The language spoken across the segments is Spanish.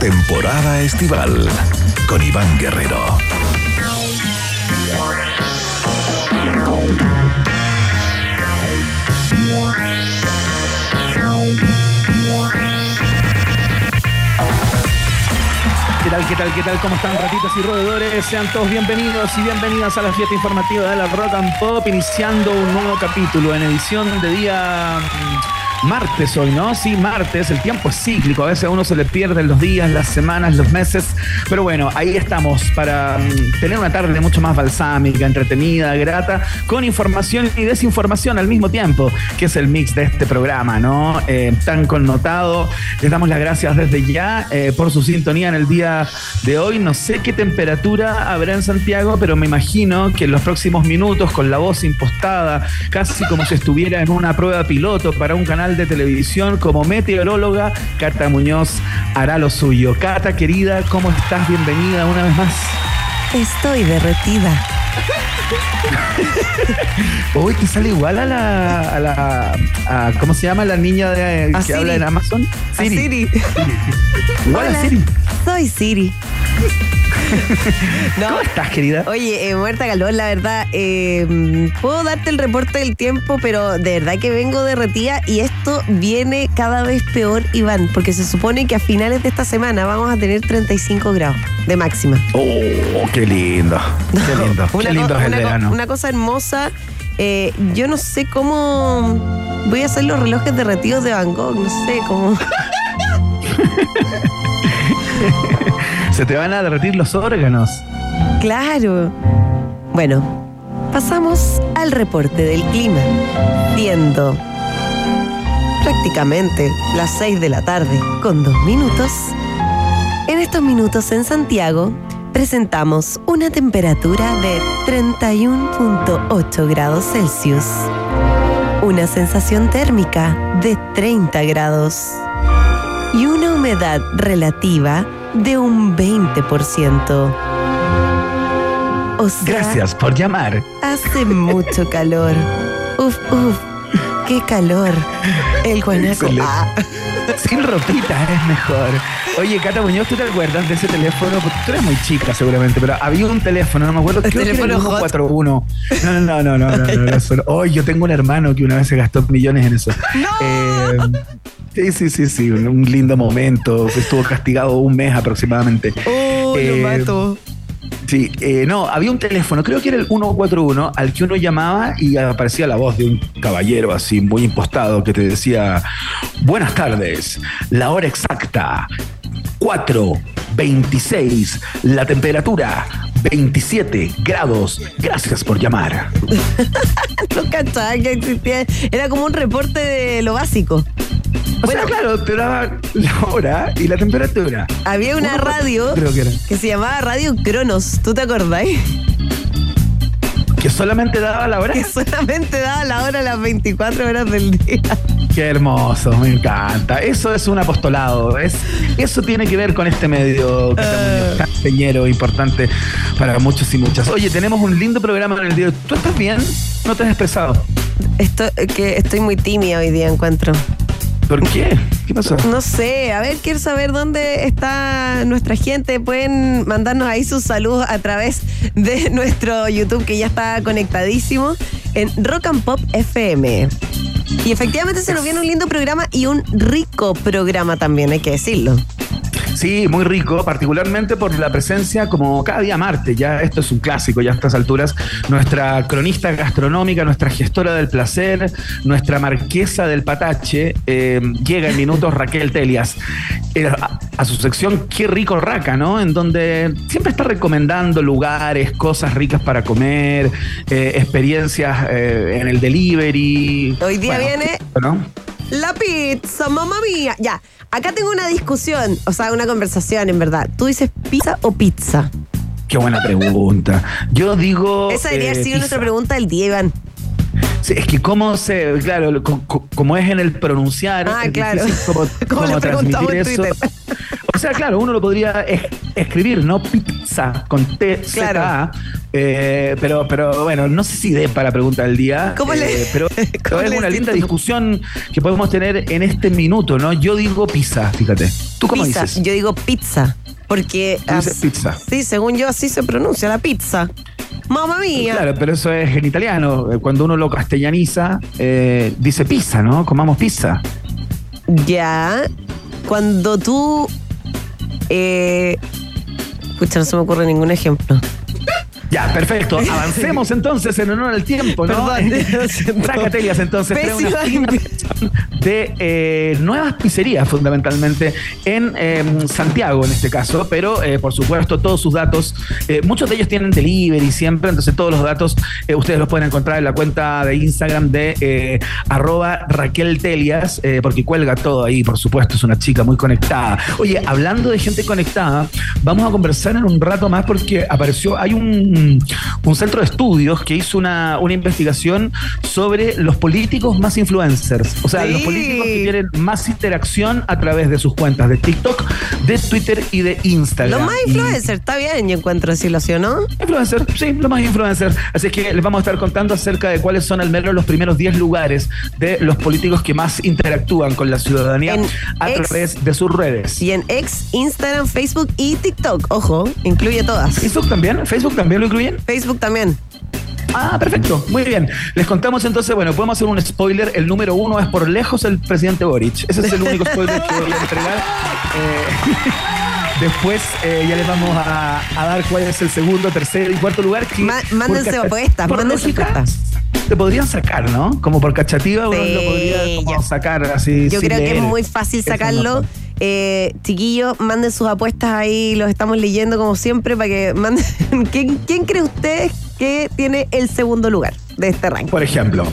temporada estival, con Iván Guerrero. ¿Qué tal, qué tal, qué tal? ¿Cómo están, ratitas y roedores? Sean todos bienvenidos y bienvenidas a la fiesta informativa de la Rock and Pop, iniciando un nuevo capítulo en edición de día martes hoy, ¿no? Sí, martes, el tiempo es cíclico, a veces a uno se le pierden los días, las semanas, los meses, pero bueno, ahí estamos para mm, tener una tarde mucho más balsámica, entretenida, grata, con información y desinformación al mismo tiempo, que es el mix de este programa, ¿no? Eh, tan connotado. Les damos las gracias desde ya eh, por su sintonía en el día de hoy. No sé qué temperatura habrá en Santiago, pero me imagino que en los próximos minutos, con la voz impostada, casi como si estuviera en una prueba piloto para un canal de televisión como meteoróloga, Cata Muñoz hará lo suyo. Cata, querida, ¿cómo estás? Bienvenida una vez más. Estoy derretida. Hoy te sale igual a la, a la a- ¿cómo se llama la niña de, que Siri. habla en Amazon? A Siri. Igual Hola. a Siri. Soy Siri. No, ¿Cómo estás, querida? Oye, eh, muerta calor, la verdad. eh, puedo darte el reporte del tiempo, pero de verdad que vengo derretida y esto viene cada vez peor, Iván, porque se supone que a finales de esta semana vamos a tener 35 grados de máxima. Oh, qué lindo. Qué lindo. Qué lindo es el una co- verano. Una cosa hermosa. eh, yo no sé cómo voy a hacer los relojes derretidos de Van Gogh, no sé cómo. Se te van a derretir los órganos. Claro. Bueno, pasamos al reporte del clima. Viendo prácticamente las 6 de la tarde con dos minutos. En estos minutos en Santiago presentamos una temperatura de 31.8 grados Celsius. Una sensación térmica de 30 grados. Y una humedad relativa de un 20%. O sea, Gracias por llamar. Hace mucho calor. Uf, uf. Qué calor. El guanaco. Ah, Sin ropita es mejor. Oye, Cata Muñoz, ¿tú te acuerdas de ese teléfono? Porque tú eres muy chica seguramente, pero había un teléfono, no me acuerdo, El era teléfono hot. 141. No, no, no, no, no, no, no, no, solo- Oh, yo tengo un hermano que una vez se gastó millones en eso. Eh, sí, sí, sí, sí, un, un lindo momento. Estuvo castigado un mes aproximadamente. Oh, Eh, lo mato. Sí, eh, no, había un teléfono, creo que era el 141, al que uno llamaba y aparecía la voz de un caballero así muy impostado que te decía, buenas tardes, la hora exacta, 4.26, la temperatura, 27 grados, gracias por llamar. No cachaba que existía. Era como un reporte de lo básico. O Bueno. sea, claro, te daba la hora y la temperatura. Había una 1.41 radio Creo que era. que se llamaba Radio Cronos. ¿Tú te acordás? Que solamente daba la hora. Que solamente daba la hora a las 24 horas del día. Qué hermoso, me encanta. Eso es un apostolado. Es, eso tiene que ver con este medio que Ah. tan señero, importante para muchos y muchas. Oye, tenemos un lindo programa en el día. ¿Tú estás bien? ¿No te has expresado? Estoy, que estoy muy tímida hoy día, encuentro. ¿Por qué? ¿Qué pasó? No sé, a ver, quiero saber dónde está nuestra gente. Pueden mandarnos ahí sus saludos a través de nuestro YouTube que ya está conectadísimo en Rock and Pop FM. Y efectivamente se nos viene un lindo programa y un rico programa también, hay que decirlo. Sí, muy rico, particularmente por la presencia, como cada día martes, ya esto es un clásico, ya a estas alturas, nuestra cronista gastronómica, nuestra gestora del placer, nuestra marquesa del patache, eh, llega en minutos Raquel Telias, eh, a, a su sección Qué rico raca, ¿no? En donde siempre está recomendando lugares, cosas ricas para comer, eh, experiencias eh, en el delivery. Hoy día Bueno, viene ¿no? La pizza, mamá mía. Ya, acá tengo una discusión, o sea, una conversación en verdad. ¿Tú dices pizza o pizza? Qué buena pregunta. Yo digo. Esa debería haber eh, sido pizza. nuestra pregunta del día, Iván. Sí, es que cómo se, claro, co- co- como es en el pronunciar, Ah, es claro. como, Como le transmitir eso. O sea, claro, uno lo podría es- escribir, ¿no? Pizza con T, Z, Claro. A. Eh, pero, pero bueno, no sé si dé para la pregunta del día. ¿Cómo le- eh, pero, pero cómo es le una linda discusión que podemos tener en este minuto, ¿no? Yo digo pizza, fíjate. ¿Tú cómo pizza. dices? Yo digo pizza. Porque. Dices pizza. Sí, según yo, así se pronuncia la pizza. Mamma mía. Claro, pero eso es en italiano. Eh, Cuando uno lo castellaniza, eh, dice pizza, ¿no? Comamos pizza. Ya. Cuando tú. Eh. Escucha, no se me ocurre ningún ejemplo. Ya, perfecto. Avancemos entonces en honor al tiempo, ¿no? Perdón. Sácatelas entonces. una Pésima de eh, nuevas pizzerías, fundamentalmente, en eh, Santiago en este caso, pero eh, por supuesto todos sus datos, eh, muchos de ellos tienen delivery siempre, entonces todos los datos eh, ustedes los pueden encontrar en la cuenta de Instagram de arroba Raquel Telias, porque cuelga todo ahí, por supuesto, es una chica muy conectada. Oye, hablando de gente conectada, vamos a conversar en un rato más porque apareció, hay un, un centro de estudios que hizo una, una investigación sobre los políticos más influencers, o sea, Sí. los políticos que tienen más interacción a través de sus cuentas de TikTok, de Twitter y de Instagram. Los más Y- influencers, está bien, yo encuentro así, ¿o no? Influencer, sí, lo más influencer. Así que les vamos a estar contando acerca de cuáles son al menos los primeros 10 lugares de los políticos que más interactúan con la ciudadanía En a ex- través de sus redes. Y en X, Instagram, Facebook y TikTok. Ojo, incluye todas. ¿Facebook también? ¿Facebook también lo incluyen? Facebook también. Ah, perfecto, muy bien. Les contamos entonces, bueno, podemos hacer un spoiler. El número uno es por lejos el presidente Boric. Ese es el único spoiler que voy a entregar. Eh, Después eh, ya les vamos a, a dar cuál es el segundo, tercer y cuarto lugar. que- Ma- mándense apuestas, mándense apuestas. Te podrían sacar, ¿no? Como por cachativa uno lo podría como sacar así. Yo creo que es muy fácil sacarlo. Eh, chiquillos, manden sus apuestas ahí, los estamos leyendo como siempre para que manden. ¿Quién, quién cree usted que tiene el segundo lugar de este ranking? Por ejemplo.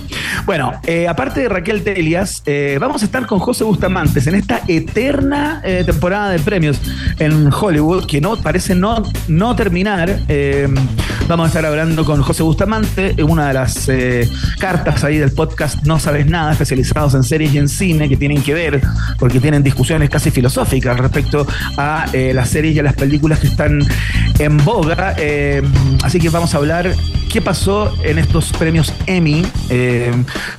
Bueno, eh, aparte de Raquel Telias, eh, vamos a estar con José Bustamantes en esta eterna eh, temporada de premios en Hollywood que no parece no, no terminar. Vamos a estar hablando con José Bustamante, una de las cartas ahí del podcast No Sabes Nada, especializados en series y en cine que tienen que ver, porque tienen discusiones casi filosóficas respecto a las series y a las películas que están en boga. Así que vamos a hablar qué pasó en estos premios Emmy, eh,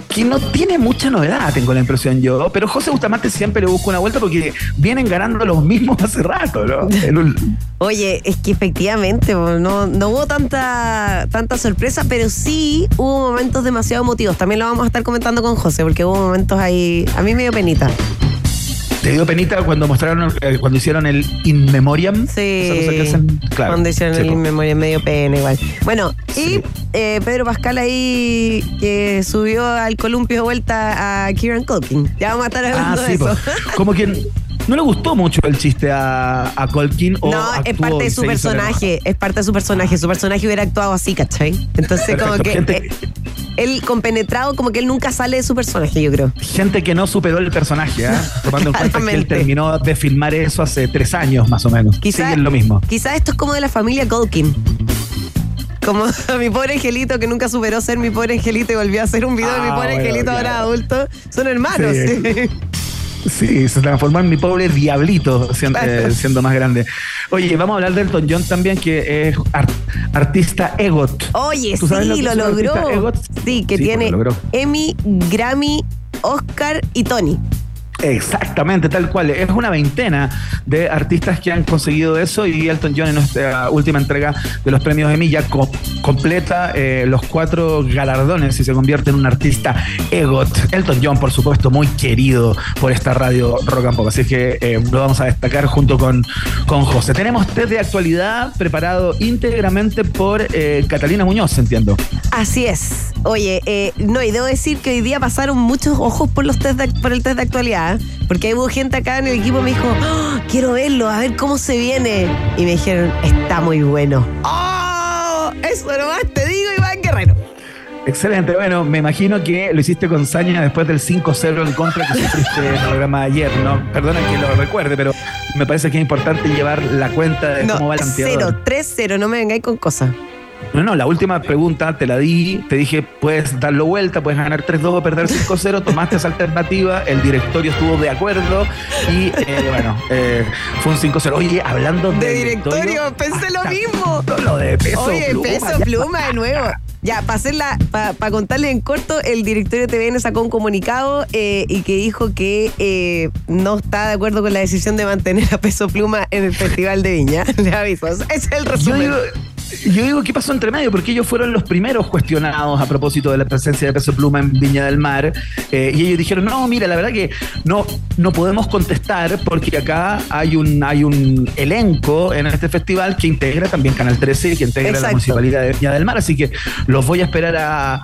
que no tiene mucha novedad, tengo la impresión yo, pero José Bustamante siempre le busca una vuelta porque vienen ganando los mismos hace rato, ¿no? Oye, es que efectivamente no, no hubo tanta, tanta sorpresa, pero sí hubo momentos demasiado emotivos. También lo vamos a estar comentando con José, porque hubo momentos ahí. A mí me dio penita. ¿Te dio penita cuando mostraron, eh, cuando hicieron el In Memoriam? Sí. Esa cosa que hacen, claro. Cuando hicieron Sí, el po. memoria medio pena igual. Bueno, Sí. y eh, Pedro Pascal ahí que subió al columpio de vuelta a Kieran Culkin. Ya vamos a estar Ah, hablando sí, de po. eso. como quien no le gustó mucho el chiste a, a Colkin o No, es parte de su personaje, es parte de su personaje. Su personaje hubiera actuado así, ¿cachai? Entonces, como que gente- eh, él compenetrado, como que él nunca sale de su personaje, yo creo. Gente que no superó el personaje, ¿ah? tomando en cuenta que él terminó de filmar eso hace tres años más o menos. Quizá- Siguen lo mismo. Quizás esto es como de la familia Culkin. Como mi pobre angelito que nunca superó ser mi pobre angelito y volvió a hacer un video de mi Ah, pobre bueno, angelito ahora adulto. Son hermanos. Sí. sí. Se transformó en mi pobre diablito siendo, eh, siendo más grande. Oye, vamos a hablar de Elton John también, que es ar- artista EGOT. Oye, ¿Tú sabes sí, lo lo, logró. Sí, que Sí, tiene pues, lo. Emmy, Grammy, Oscar y Tony. Exactamente, tal cual. Es una veintena de artistas que han conseguido eso y Elton John en esta última entrega de los premios Emmy ya co- completa eh, los cuatro galardones y se convierte en un artista EGOT. Elton John, por supuesto, muy querido por esta radio Rock and Pop, así que eh, lo vamos a destacar junto con, con José. Tenemos test de actualidad preparado íntegramente por eh, Catalina Muñoz, entiendo. Así es. Oye, no, y debo decir que hoy día pasaron muchos ojos por los test de- por el test de actualidad, ¿eh? porque hubo gente acá en el equipo que me dijo, "Oh, quiero verlo, a ver cómo se viene. Y me dijeron, está muy bueno. ¡Oh! Eso nomás te digo, Iván Guerrero. Excelente, bueno, me imagino que lo hiciste con saña después del 5-0 en contra que sufriste en el programa de ayer, ¿no? Perdona que lo recuerde, pero me parece que es importante llevar la cuenta de cómo va el anteador. 0, 3-0, no me vengáis con cosas. No, no, la última pregunta te la di, te dije, puedes darlo vuelta, puedes ganar 3-2 o perder 5-0, tomaste esa alternativa, el directorio estuvo de acuerdo y eh, bueno, eh, fue un 5-0. Oye, hablando de, de directorio, pensé lo mismo. Lo de peso Oye, peso pluma de nuevo. Ya, para para contarle en corto, el directorio de TVN sacó un comunicado eh, y que dijo que no está de acuerdo con la decisión de mantener a Peso Pluma en el Festival de Viña. Le aviso. Ese es el resumen. Yo digo, ¿qué pasó entre medio? Porque ellos fueron los primeros cuestionados a propósito de la presencia de Peso Pluma en Viña del Mar. Eh, y ellos dijeron, no, mira, la verdad que no, no podemos contestar porque acá hay un, hay un elenco en este festival que integra también Canal 13 y que integra la Municipalidad de Viña del Mar. Así que los voy a esperar a,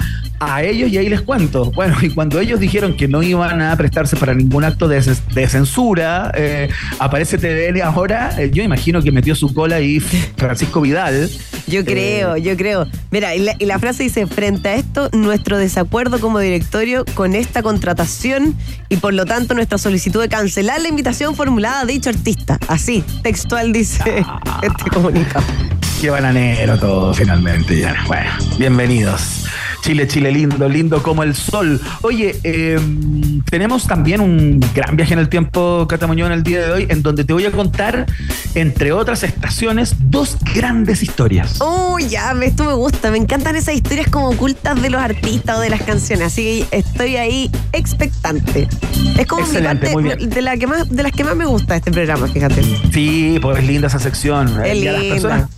ellos y ahí les cuento. Bueno, y cuando ellos dijeron que no iban a prestarse para ningún acto de, censura, eh, aparece TVN ahora, eh, yo imagino que metió su cola ahí Francisco Vidal. Yo eh, creo, yo creo. Mira, y la, frase dice, frente a esto, nuestro desacuerdo como directorio con esta contratación y por lo tanto nuestra solicitud de cancelar la invitación formulada a dicho artista. Así, textual dice ah. este comunicado. Qué bananero todo finalmente, ya. Bueno, bienvenidos. Chile, Chile lindo, lindo como el sol. Oye, em, tenemos también un gran viaje en el tiempo, Catamuñón, el día de hoy, en donde te voy a contar, entre otras estaciones, dos grandes historias. Uy, ya, esto me gusta. Me encantan esas historias como ocultas de los artistas o de las canciones. Así que estoy ahí expectante. Es como mi parte de, la que más, de las que más me gusta este programa, fíjate. Sí, pues es linda esa sección. Es linda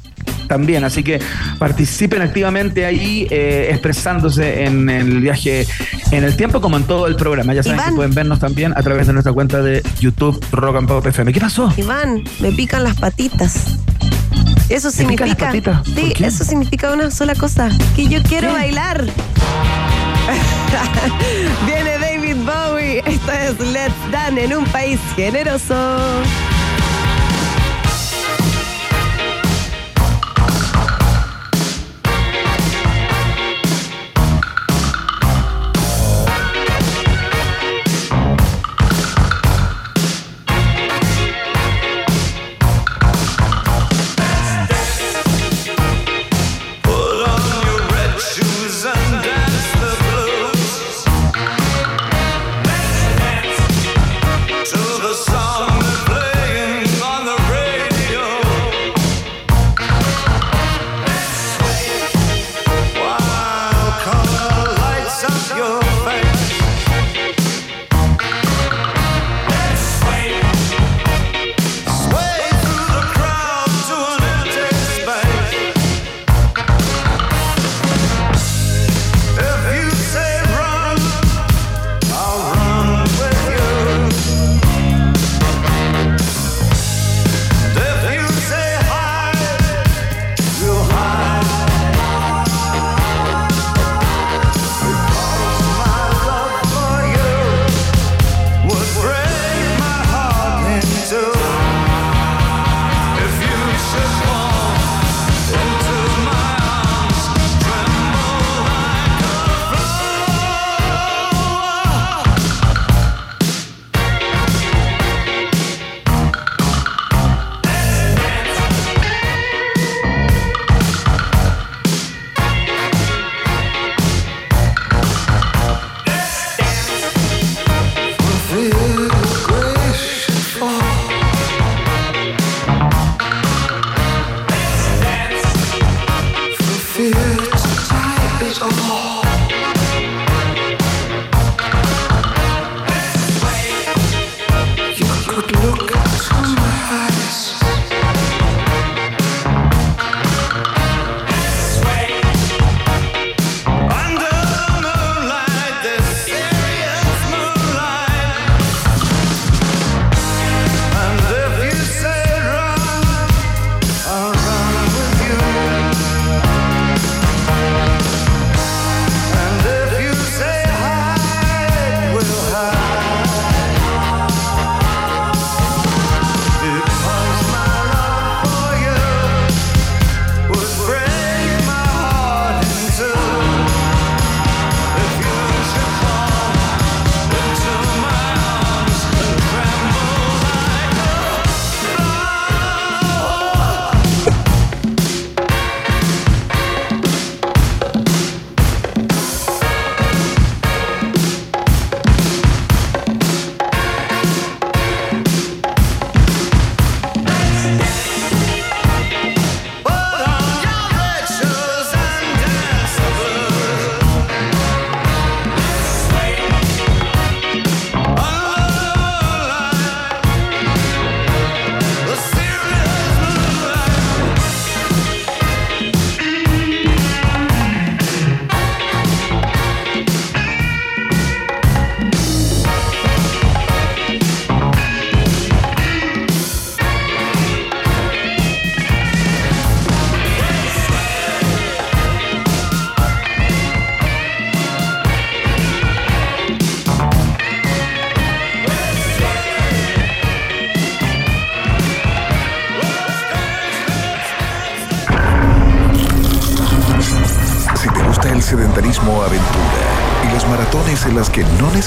también. Así que participen activamente ahí, eh, expresándose en el viaje en el tiempo, como en todo el programa. Ya saben que pueden vernos también a través de nuestra cuenta de YouTube Rock and Pop FM. ¿Qué pasó? Iván, me pican las patitas. Eso significa. Sí, eso significa una sola cosa: que yo quiero bailar. Viene David Bowie. Esto es Let's Dance en un país generoso.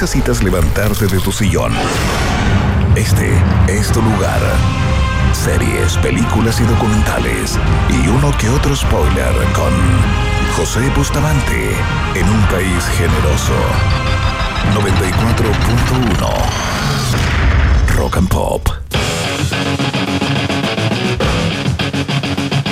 Necesitas levantarte de tu sillón. Este es tu lugar. Series, películas y documentales. Y uno que otro spoiler con José Bustamante en un país generoso. 94.1 Rock and Pop.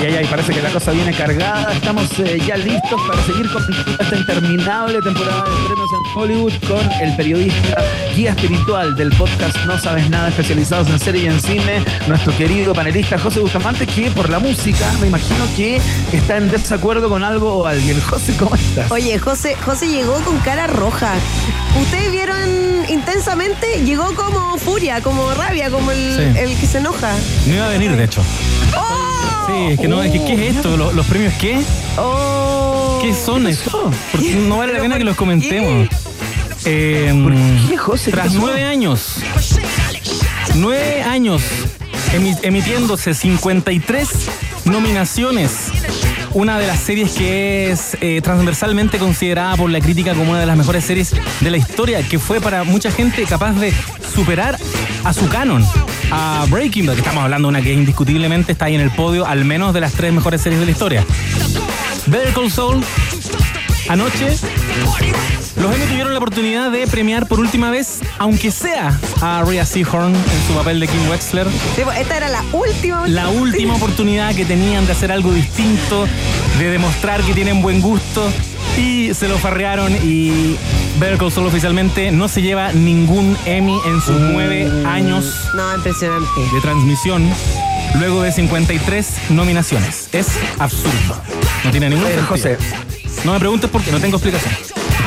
Y ahí, ahí parece que la cosa viene cargada. Estamos eh, ya listos para seguir con esta interminable temporada de premios en Hollywood con el periodista guía espiritual del podcast No Sabes Nada, especializados en serie y en cine, nuestro querido panelista José Bustamante, que por la música me imagino que está en desacuerdo con algo o alguien. José, ¿cómo estás? Oye, José, José llegó con cara roja. Ustedes vieron intensamente, llegó como furia, como rabia, como el, Sí. el que se enoja. No iba a venir, de hecho. ¡Oh! Sí, es que no, es que, ¿qué es esto? ¿Los, los premios qué? ¡Oh! ¿Qué son eso? Porque no vale la pena que los comentemos. Eh, ¿Por qué, José? ¿Qué Tras nueve años, nueve años emi- emitiéndose 53 nominaciones, una de las series que es eh, transversalmente considerada por la crítica como una de las mejores series de la historia, que fue para mucha gente capaz de superar a su canon, a Breaking Bad, que estamos hablando de una que indiscutiblemente está ahí en el podio, al menos de las tres mejores series de la historia. Better Call anoche los Emmy tuvieron la oportunidad de premiar por última vez, aunque sea a Rhea Seahorn en su papel de Kim Wexler. Sí, pues, Esta era la última. La última oportunidad que tenían de hacer algo distinto, de demostrar que tienen buen gusto. Y se lo farrearon y Call Saul oficialmente no se lleva ningún Emmy en sus nueve años No, impresionante. de transmisión luego de 53 nominaciones. Es absurdo. No tiene ningún Oye, sentido. José. No me preguntes por qué, no tengo explicación.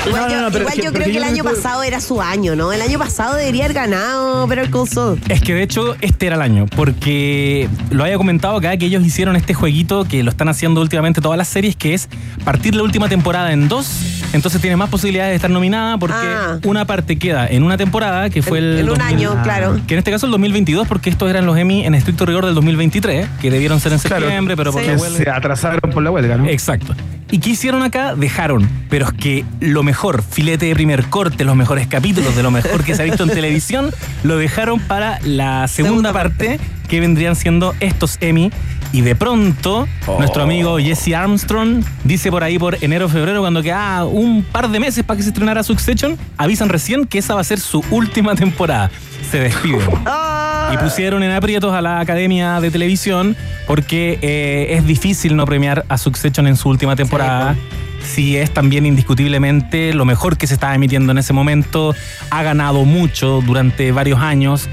Igual, No, no, yo, no, pero igual yo creo que yo el año creo- pasado era su año, ¿no? El año pasado debería haber ganado Better Call Saul. Es que de hecho este era el año, porque lo había comentado acá que ellos hicieron este jueguito que lo están haciendo últimamente todas las series, que es partir la última temporada en dos, entonces tienes más posibilidades de estar nominada porque Ah. una parte queda en una temporada, que fue el... En un 2000, año, claro. Que en este caso el 2022, porque estos eran los Emmy en estricto rigor del 2023, que debieron ser en Claro. septiembre, pero por Sí. la Que huelga- se atrasaron por la huelga, ¿no? Exacto. ¿Y qué hicieron acá? Dejaron, pero es que lo mejor, filete de primer corte, los mejores capítulos de lo mejor que se ha visto en televisión, lo dejaron para la segunda, Segunda parte, que vendrían siendo estos Emmy. Y de pronto, nuestro amigo Jesse Armstrong dice por ahí por enero febrero, cuando queda un par de meses para que se estrenara Succession, avisan recién que esa va a ser su última temporada. Se despiden. Ah. Y pusieron en aprietos a la Academia de Televisión porque eh, es difícil no premiar a Succession en su última temporada. Sí, es también indiscutiblemente lo mejor que se estaba emitiendo en ese momento. Ha ganado mucho durante varios años.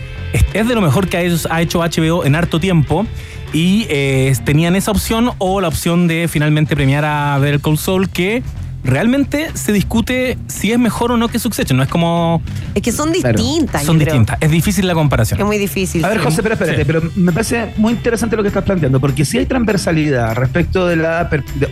Es, de lo mejor que ha hecho HBO en harto tiempo. Y eh, tenían esa opción o la opción de finalmente premiar a Better Call Saul que realmente se discute si es mejor o no que Succession. No es como... Es que son Claro. distintas. Son creo. distintas. Es difícil la comparación. Es muy difícil. A ver, sí. José, pero espérate, Sí. pero me parece muy interesante lo que estás planteando, porque si hay transversalidad respecto de la de-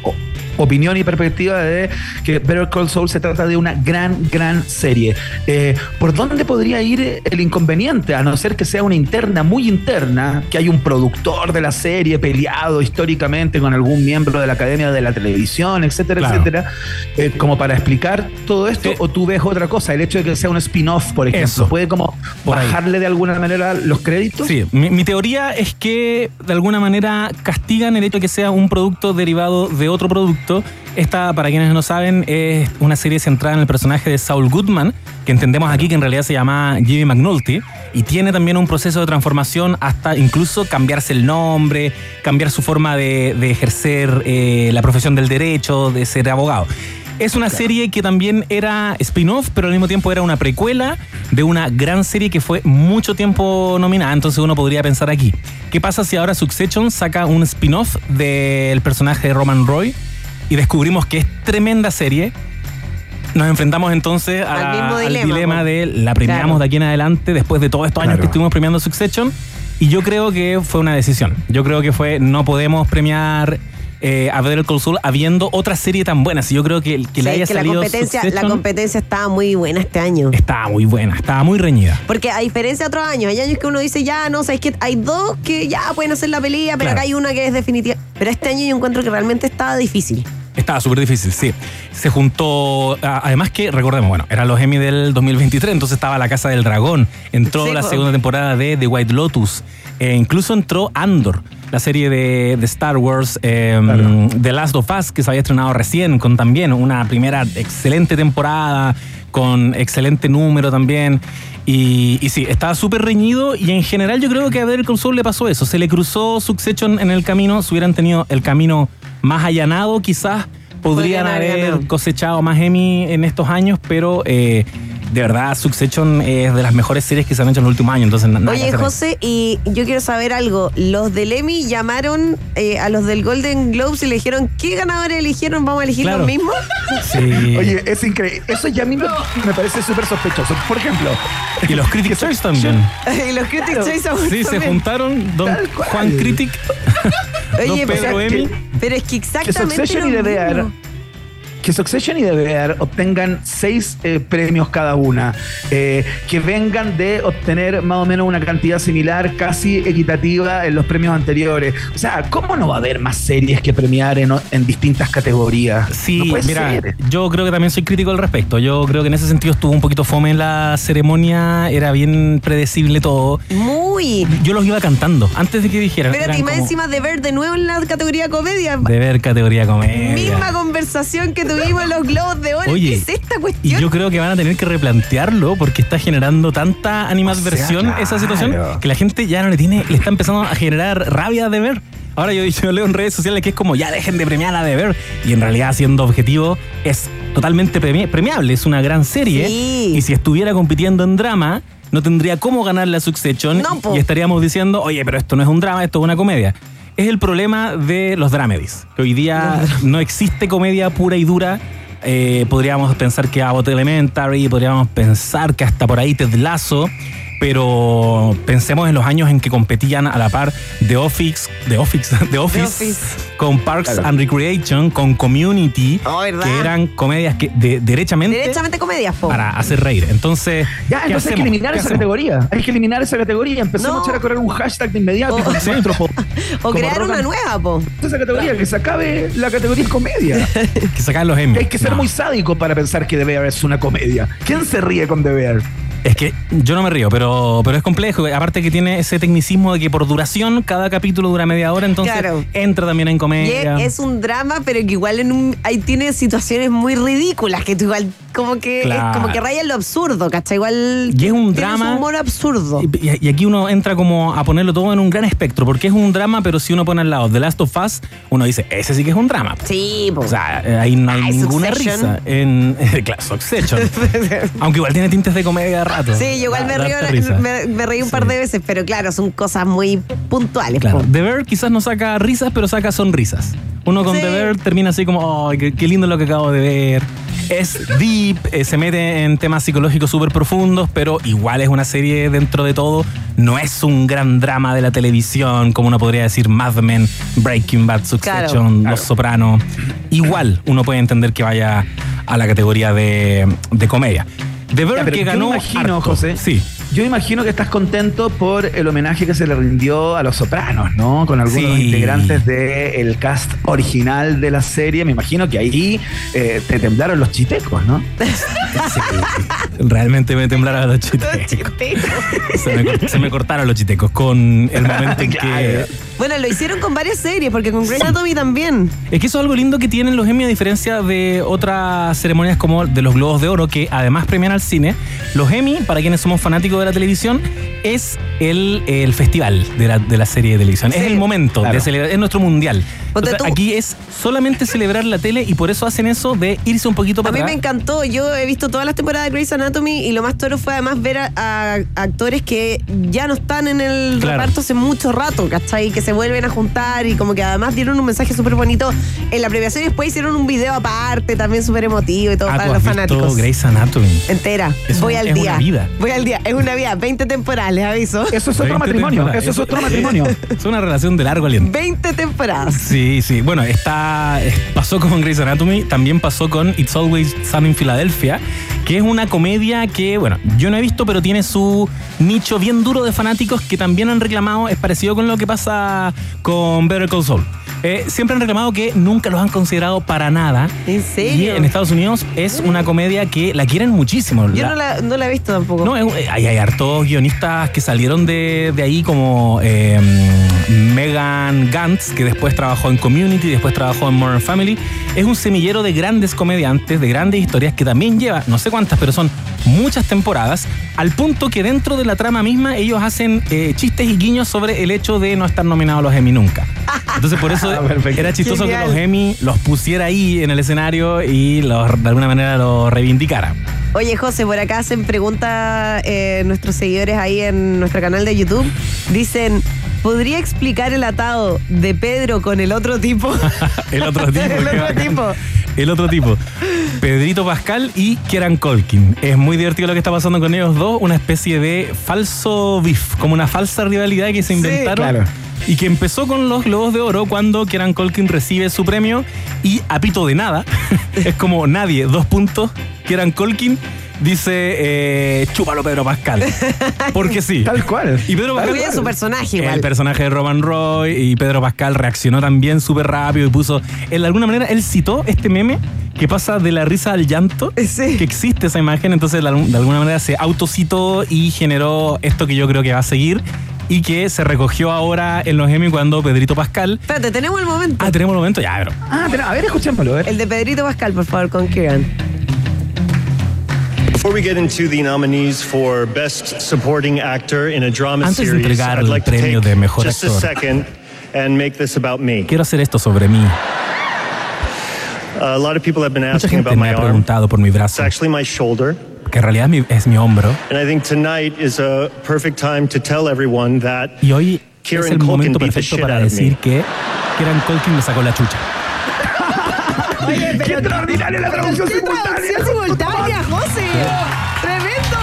opinión y perspectiva de que Better Call Saul se trata de una gran, gran serie. Eh, ¿Por dónde podría ir el inconveniente? A no ser que sea una interna muy interna, que hay un productor de la serie peleado históricamente con algún miembro de la Academia de la Televisión, etcétera, Claro. etcétera, eh, como para explicar todo esto, Sí. o tú ves otra cosa, el hecho de que sea un spin-off, por ejemplo, Eso. puede como Por ahí. bajarle de alguna manera los créditos. Sí, mi, mi teoría es que de alguna manera castigan el hecho de que sea un producto derivado de otro producto. Esta, para quienes no saben, es una serie centrada en el personaje de Saul Goodman, que entendemos aquí que en realidad se llama Jimmy McNulty, y tiene también un proceso de transformación hasta incluso cambiarse el nombre, cambiar su forma de, de ejercer eh, la profesión del derecho, de ser abogado. Es una serie que también era spin-off, pero al mismo tiempo era una precuela de una gran serie que fue mucho tiempo nominada. Entonces uno podría pensar aquí, ¿qué pasa si ahora Succession saca un spin-off del personaje de Roman Roy y descubrimos que es tremenda serie? Nos enfrentamos entonces a Al dilema, de la premiamos Claro. de aquí en adelante después de todos estos años Claro. que estuvimos premiando Succession. Y yo creo que fue una decisión. Yo creo que fue, no podemos premiar eh, a Better Call Saul habiendo otra serie tan buena. Si yo creo que, que le Sí, haya que la salido competencia, la competencia estaba muy buena este año. estaba muy buena, estaba muy reñida. Porque a diferencia de otros años, hay años que uno dice, ya, no, sabes que hay dos que ya pueden hacer la pelea, pero Claro. acá hay una que es definitiva. Pero este año yo encuentro que realmente estaba difícil. Estaba súper difícil, sí. Se juntó, además que, recordemos, bueno, eran los Emmy del 2023, entonces estaba La Casa del Dragón, entró la segunda temporada de The White Lotus, e incluso entró Andor, la serie de, Star Wars, em, The Last of Us, que se había estrenado recién, con también una primera excelente temporada, con excelente número también. Y, sí, estaba súper reñido y en general yo creo que a el Soul le pasó eso. Se le cruzó Succession en el camino, si hubieran tenido el camino más allanado quizás podrían haber cosechado más Emmy en estos años, pero eh, de verdad Succession es de las mejores series que se han hecho en los últimos años. Entonces, Oye, José, y yo quiero saber algo. Los del Emmy llamaron eh, a los del Golden Globes y le dijeron, ¿qué ganadores eligieron? ¿Vamos a elegir los mismos? Sí. Oye, es increíble. Eso ya a mí me, parece súper sospechoso. Por ejemplo. Y los Critics Choice también. y los Critics Choice Sí, se juntaron Don Juan Critic. Oye, Pedro Emmy. pero es que exactamente. Que lo mismo que Succession y The Bear obtengan seis eh, premios cada una, eh, que vengan de obtener más o menos una cantidad similar, casi equitativa en los premios anteriores. O sea, ¿cómo no va a haber más series que premiar en, distintas categorías? Sí, mira, yo creo que también soy crítico al respecto. Yo creo que en ese sentido estuvo un poquito fome en la ceremonia, era bien predecible todo. Muy. Yo los iba cantando antes de que dijeran. Espérate, y más encima de ver de nuevo en la categoría comedia. De ver categoría comedia. Misma conversación que tuvimos los globos de oro. ¿Qué es esta cuestión? Y yo creo que van a tener que replantearlo porque está generando tanta animadversión esa situación que la gente ya no le tiene, le está empezando a generar rabia de ver. Ahora yo, yo leo en redes sociales que es como ya dejen de premiar a de ver. Y en realidad siendo objetivo es totalmente premiable, es una gran serie. Y si estuviera compitiendo en drama no tendría cómo ganar la Succession. Y estaríamos diciendo, oye, pero esto no es un drama, esto es una comedia es el problema de los dramedies. Que hoy día no existe comedia pura y dura. Eh, podríamos pensar que Abbott Elementary, podríamos pensar que hasta por ahí Ted Lasso pero pensemos en los años en que competían a la par de Office, de Office, de Office, con Parks and Recreation, con Community, oh, que eran comedias que de, derechamente derechamente comedias para hacer reír. Entonces, ya, entonces hay que eliminar esa categoría. Hay que eliminar esa categoría. Empezamos a echar a correr un hashtag de inmediato. O, crear una nueva, po. Esa categoría, que se acabe la categoría comedia. que se acaben los Emmy. Hay que ser muy sádico para pensar que The Bear es una comedia. ¿Quién se ríe con The Bear? Es que yo no me río, pero, pero es complejo. Aparte que tiene ese tecnicismo de que por duración cada capítulo dura media hora, entonces entra también en comedia. es un drama, pero que igual en un, ahí tiene situaciones muy ridículas que tú igual como que como que raya lo absurdo, ¿cachai? Igual y es un drama un humor absurdo. Y, aquí uno entra como a ponerlo todo en un gran espectro, porque es un drama, pero si uno pone al lado The Last of Us, uno dice, ese sí que es un drama. Sí, pues. O sea, ahí no hay ninguna risa en claro, Succession. Aunque igual tiene tintes de comedia Sí, yo igual me, reí un par de veces, pero claro, son cosas muy puntuales. Claro. The Bear quizás no saca risas, pero saca sonrisas. Uno con The Bear termina así como, ¡ay, qué, lindo lo que acabo de ver! Es deep, eh, se mete en temas psicológicos súper profundos, pero igual es una serie dentro de todo. No es un gran drama de la televisión, como uno podría decir Mad Men, Breaking Bad, Succession, Los Sopranos. Igual uno puede entender que vaya a la categoría de, de comedia. De ver que ganó. imagino, José. Sí. Yo imagino que estás contento por el homenaje que se le rindió a los sopranos, ¿no? Con algunos integrantes del cast original de la serie. Me imagino que ahí eh, te temblaron los chitecos, ¿no? Sí, realmente me temblaron los chitecos. se, me, cortaron los chitecos con el momento en que. Bueno, lo hicieron con varias series, porque con Grey's también. Es que eso es algo lindo que tienen los Emmy, a diferencia de otras ceremonias como de los Globos de Oro, que además premian al cine. Los Emmy, para quienes somos fanáticos de la televisión, es el, el festival de la, de la, serie de televisión. es el momento de celebrar, es nuestro mundial. aquí es solamente celebrar la tele y por eso hacen eso de irse un poquito para A mí me encantó. Yo he visto todas las temporadas de Grey's Anatomy y lo más toro fue además ver a, actores que ya no están en el reparto hace mucho rato, ¿cachai? Que se vuelven a juntar y como que además dieron un mensaje súper bonito en la premiación y después hicieron un video aparte también súper emotivo y todo ah, para los fanáticos. Grey's Anatomy. Entera. Voy al día. Voy al día. Es una vida. 20 temporadas, les aviso. Eso es otro matrimonio. Eso es otro matrimonio. Es una relación de largo aliento. 20 temporadas. Sí, sí. Bueno, está, pasó con Grey's Anatomy, también pasó con It's Always Sun in Philadelphia, que es una comedia que, bueno, yo no he visto, pero tiene su nicho bien duro de fanáticos que también han reclamado, es parecido con lo que pasa con Better Call Saul. Eh, siempre han reclamado que nunca los han considerado para nada. ¿En Y serio? en Estados Unidos es una comedia que la quieren muchísimo. Yo La- no la, no la he visto tampoco. no, es- hay, hay hartos guionistas que salieron de, ahí como eh, Megan Gantz, que después trabajó en Community, después trabajó en Modern Family. Es un semillero de grandes comediantes, de grandes historias que también lleva, no sé cuántas, pero son muchas temporadas, al punto que dentro de la trama misma ellos hacen eh, chistes y guiños sobre el hecho de no estar nominados a los Emmy nunca. Entonces por eso Ah, era chistoso Genial. que los Emmy los pusiera ahí en el escenario y los, de alguna manera los reivindicara. Oye, José, por acá hacen preguntas eh, nuestros seguidores ahí en nuestro canal de YouTube. Dicen, ¿podría explicar el atado de Pedro con el otro tipo? El otro tipo. El otro tipo. El otro tipo. Pedrito Pascal y Kieran Colkin. Es muy divertido lo que está pasando con ellos dos. Una especie de falso beef, como una falsa rivalidad que se Sí, inventaron. claro. Y que empezó con los Globos de Oro cuando Kieran Colkin recibe su premio y a pito de nada, es como nadie, dos puntos, Kieran Colkin dice, eh, chúpalo Pedro Pascal. Porque sí. Tal cual. Y Pedro Pascal. Su personaje igual. El personaje de Roman Roy y Pedro Pascal reaccionó también súper rápido y puso. En alguna manera, él citó este meme que pasa de la risa al llanto. Sí. Que existe esa imagen, entonces de de alguna manera se autocitó y generó esto que yo creo que va a seguir y que se recogió ahora en los Emmy cuando Pedrito Pascal. Espérate, tenemos el momento. Ah, tenemos el momento, ya, pero. Ah, pero, a ver, escuchémoslo, a ver. El de Pedrito Pascal, por favor, con Kieran. Antes de Series, entregar I'd el like to premio take de mejor just a actor. second and make this about me. Quiero hacer esto sobre mí. a lot of people have been Mucha asking gente about me my ha arm. preguntado por mi It's brazo, actually my shoulder. que en realidad es mi, hombro. And I think tonight is a perfect time to tell everyone that Y hoy es Kieran el Culkin momento perfecto shit para out of me. decir que Kieran Colkin me sacó la chucha. Oye, ¡Qué extraordinaria la traducción simultánea! simultánea, José! ¡Tremendo!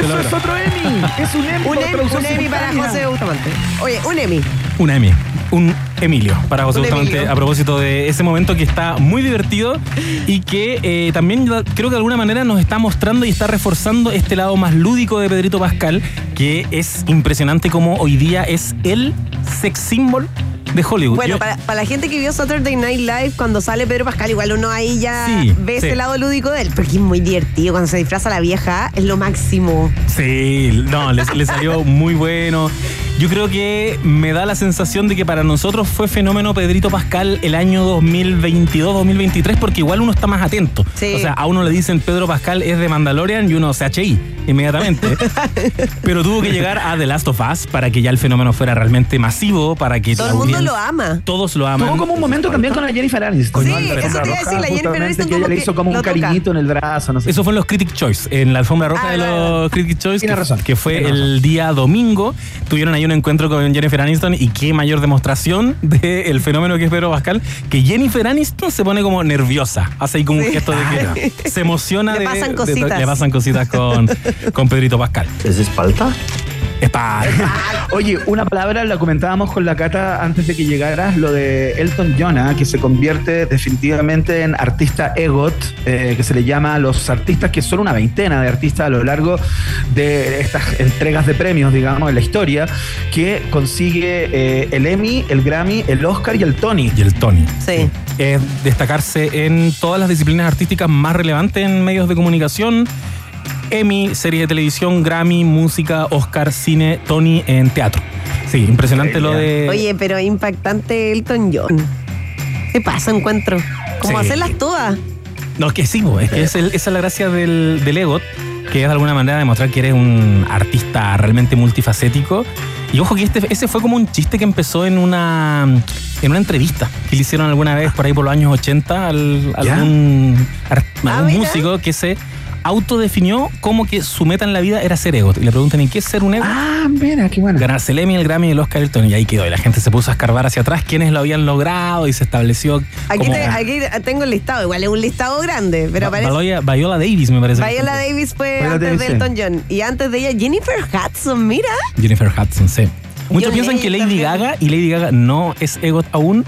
Eso es otro Emmy. Es un Emmy. Un, por Emmy- traducción un Emmy para simultánea. José Bustamante. Oye, un Emmy. Un Emmy, un Emilio para José Un Bustamante Emilio. a propósito de ese momento que está muy divertido y que eh, también yo creo que de alguna manera nos está mostrando y está reforzando este lado más lúdico de Pedrito Pascal, que es impresionante como hoy día es el sex symbol de Hollywood. Bueno, Yo- para, para la gente que vio Saturday Night Live, cuando sale Pedro Pascal, igual uno ahí ya Sí, ve sí. ese lado lúdico de él. Porque es muy divertido. Cuando se disfraza la vieja, es lo máximo. Sí, no, le, le salió muy bueno. Yo creo que me da la sensación de que para nosotros fue fenómeno Pedrito Pascal el año 2022-2023 porque igual uno está más atento. Sí. O sea, a uno le dicen Pedro Pascal es de Mandalorian y uno se HI inmediatamente. Pero tuvo que llegar a The Last of Us para que ya el fenómeno fuera realmente masivo, para que Todo el mundo lo ama. Todos lo aman. Tuvo como un momento también con la Jennifer Aniston. Sí, ¿no? Eso te iba a decir, la Jennifer Aniston que ella le hizo como un toca. cariñito en el brazo, no sé. Eso fue en los Critic Choice, en la alfombra roja Ah, de los Critic Choice, Tiene que, razón, que fue tiene el día domingo. Tuvieron ahí un encuentro con Jennifer Aniston y qué mayor demostración del fenómeno que es Pedro Pascal, que Jennifer Aniston se pone como nerviosa, hace ahí como un Sí. gesto de que se emociona Le de, pasan de- cositas. le pasan cositas con, con Pedrito Pascal. ¿Es espalda? Oye, una palabra la comentábamos con la Cata antes de que llegaras, lo de Elton John, ¿ah? que se convierte definitivamente en artista EGOT, eh, que se le llama a los artistas, que son una veintena de artistas a lo largo de estas entregas de premios, digamos, en la historia, que consigue eh, el Emmy, el Grammy, el Oscar y el Tony. Y el Tony. Sí. es destacarse en todas las disciplinas artísticas más relevantes en medios de comunicación. Emmy, series de televisión, Grammy, música, Oscar, cine, Tony en teatro. Sí, impresionante lo de... Oye, pero impactante Elton John. ¿Qué pasa, encuentro? Como Sí. hacerlas todas. No, es que sí, es que es el- esa es la gracia del, del EGOT, que es de alguna manera demostrar que eres un artista realmente multifacético. Y ojo que este, ese fue como un chiste que empezó en una, en una entrevista que le hicieron alguna vez por ahí por los años 80 al, algún, ar- Ah, algún músico que se autodefinió como que su meta en la vida era ser EGOT. Y le preguntan, ¿y qué es ser un EGOT? Ah, mira, qué bueno. ganarse el Emmy, el Grammy, el Oscar, el Tony. Y ahí quedó. Y la gente se puso a escarbar hacia atrás quiénes lo habían logrado y se estableció Aquí, como... te- aquí tengo el listado. Igual es un listado grande, pero parece. Viola, Viola Davis, me parece. Viola. Davis fue Viola antes Davis, de. Elton John. Y antes de ella, Jennifer Hudson, mira. Jennifer Hudson, sí. Muchos piensan que Lady también. Gaga y Lady Gaga no es EGOT aún.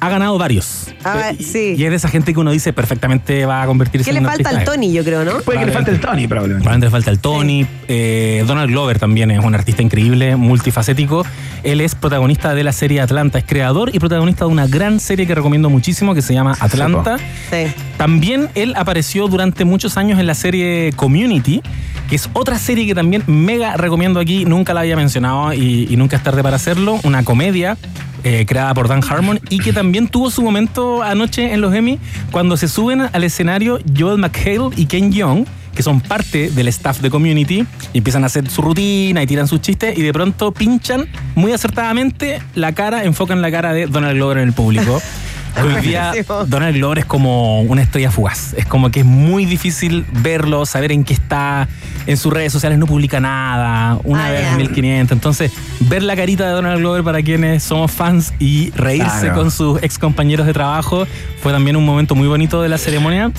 Ha ganado varios. Ah, Y- sí. Y es de esa gente que uno dice perfectamente va a convertirse ¿Qué en le un falta al. Tony, yo creo, no? Puede que le falte el Tony, probablemente. Probablemente le falta el Tony. Eh, Donald Glover también es un artista increíble, multifacético. Él es protagonista de la serie Atlanta, es creador y protagonista de una gran serie que recomiendo muchísimo que se llama Atlanta. Sí. También él apareció durante muchos años en la serie Community, que es otra serie que también mega recomiendo aquí, nunca la había mencionado y, nunca es tarde para hacerlo, una comedia eh, creada por Dan Harmon y que también tuvo su momento anoche en los Emmy cuando se suben al escenario Joel McHale y Ken Jeong que son parte del staff de Community empiezan a hacer su rutina y tiran sus chistes y de pronto pinchan muy acertadamente la cara, enfocan la cara de Donald Glover en el público. Hoy día. Donald Glover es como una estrella fugaz. Es como que es muy difícil verlo, saber en qué está. En sus redes sociales no publica nada. Una Ah, vez en 1500. Entonces, ver la carita de Donald Glover para quienes somos fans y reírse Claro. con sus ex compañeros de trabajo fue también un momento muy bonito de la ceremonia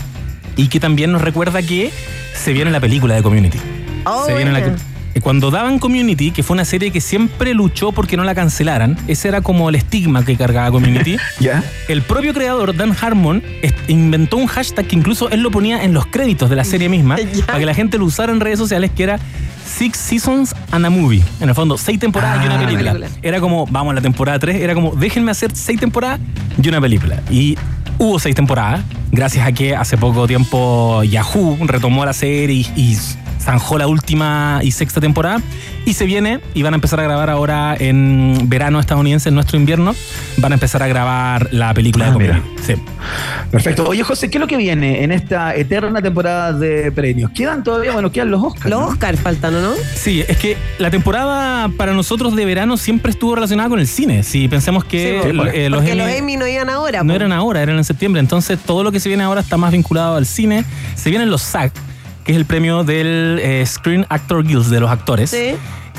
y que también nos recuerda que se viene la película de Community. Oh, se viene la-. Cuando daban Community, que fue una serie que siempre luchó porque no la cancelaran, ese era como el estigma que cargaba Community. ¿Ya? El propio creador, Dan Harmon, inventó un hashtag que incluso él lo ponía en los créditos de la serie misma Ya. para que la gente lo usara en redes sociales, que era Six Seasons and a Movie. En el fondo, seis temporadas y una Ah. película. Película. Era como, vamos a la temporada 3, era como, déjenme hacer seis temporadas y una película. Y hubo seis temporadas, gracias a que hace poco tiempo Yahoo retomó la serie y, y zanjó la última y sexta temporada. Y se viene y van a empezar a grabar ahora en verano estadounidense, en nuestro invierno, van a empezar a grabar la película Ah, de. Community. Sí. Perfecto. Oye, José, ¿qué es lo que viene en esta eterna temporada de premios? ¿Quedan todavía? Bueno, quedan los Oscars. Los ¿no? Oscars faltan, ¿o ¿no? Sí, es que la temporada para nosotros de verano siempre estuvo relacionada con el cine. Si pensemos que Sí, el- eh, los Emmy los Emmy no iban ahora. no po. eran ahora, eran en septiembre. Entonces todo lo que se viene ahora está más vinculado al cine. Se vienen los SAG, es el premio del eh, Screen Actor Guild de los actores.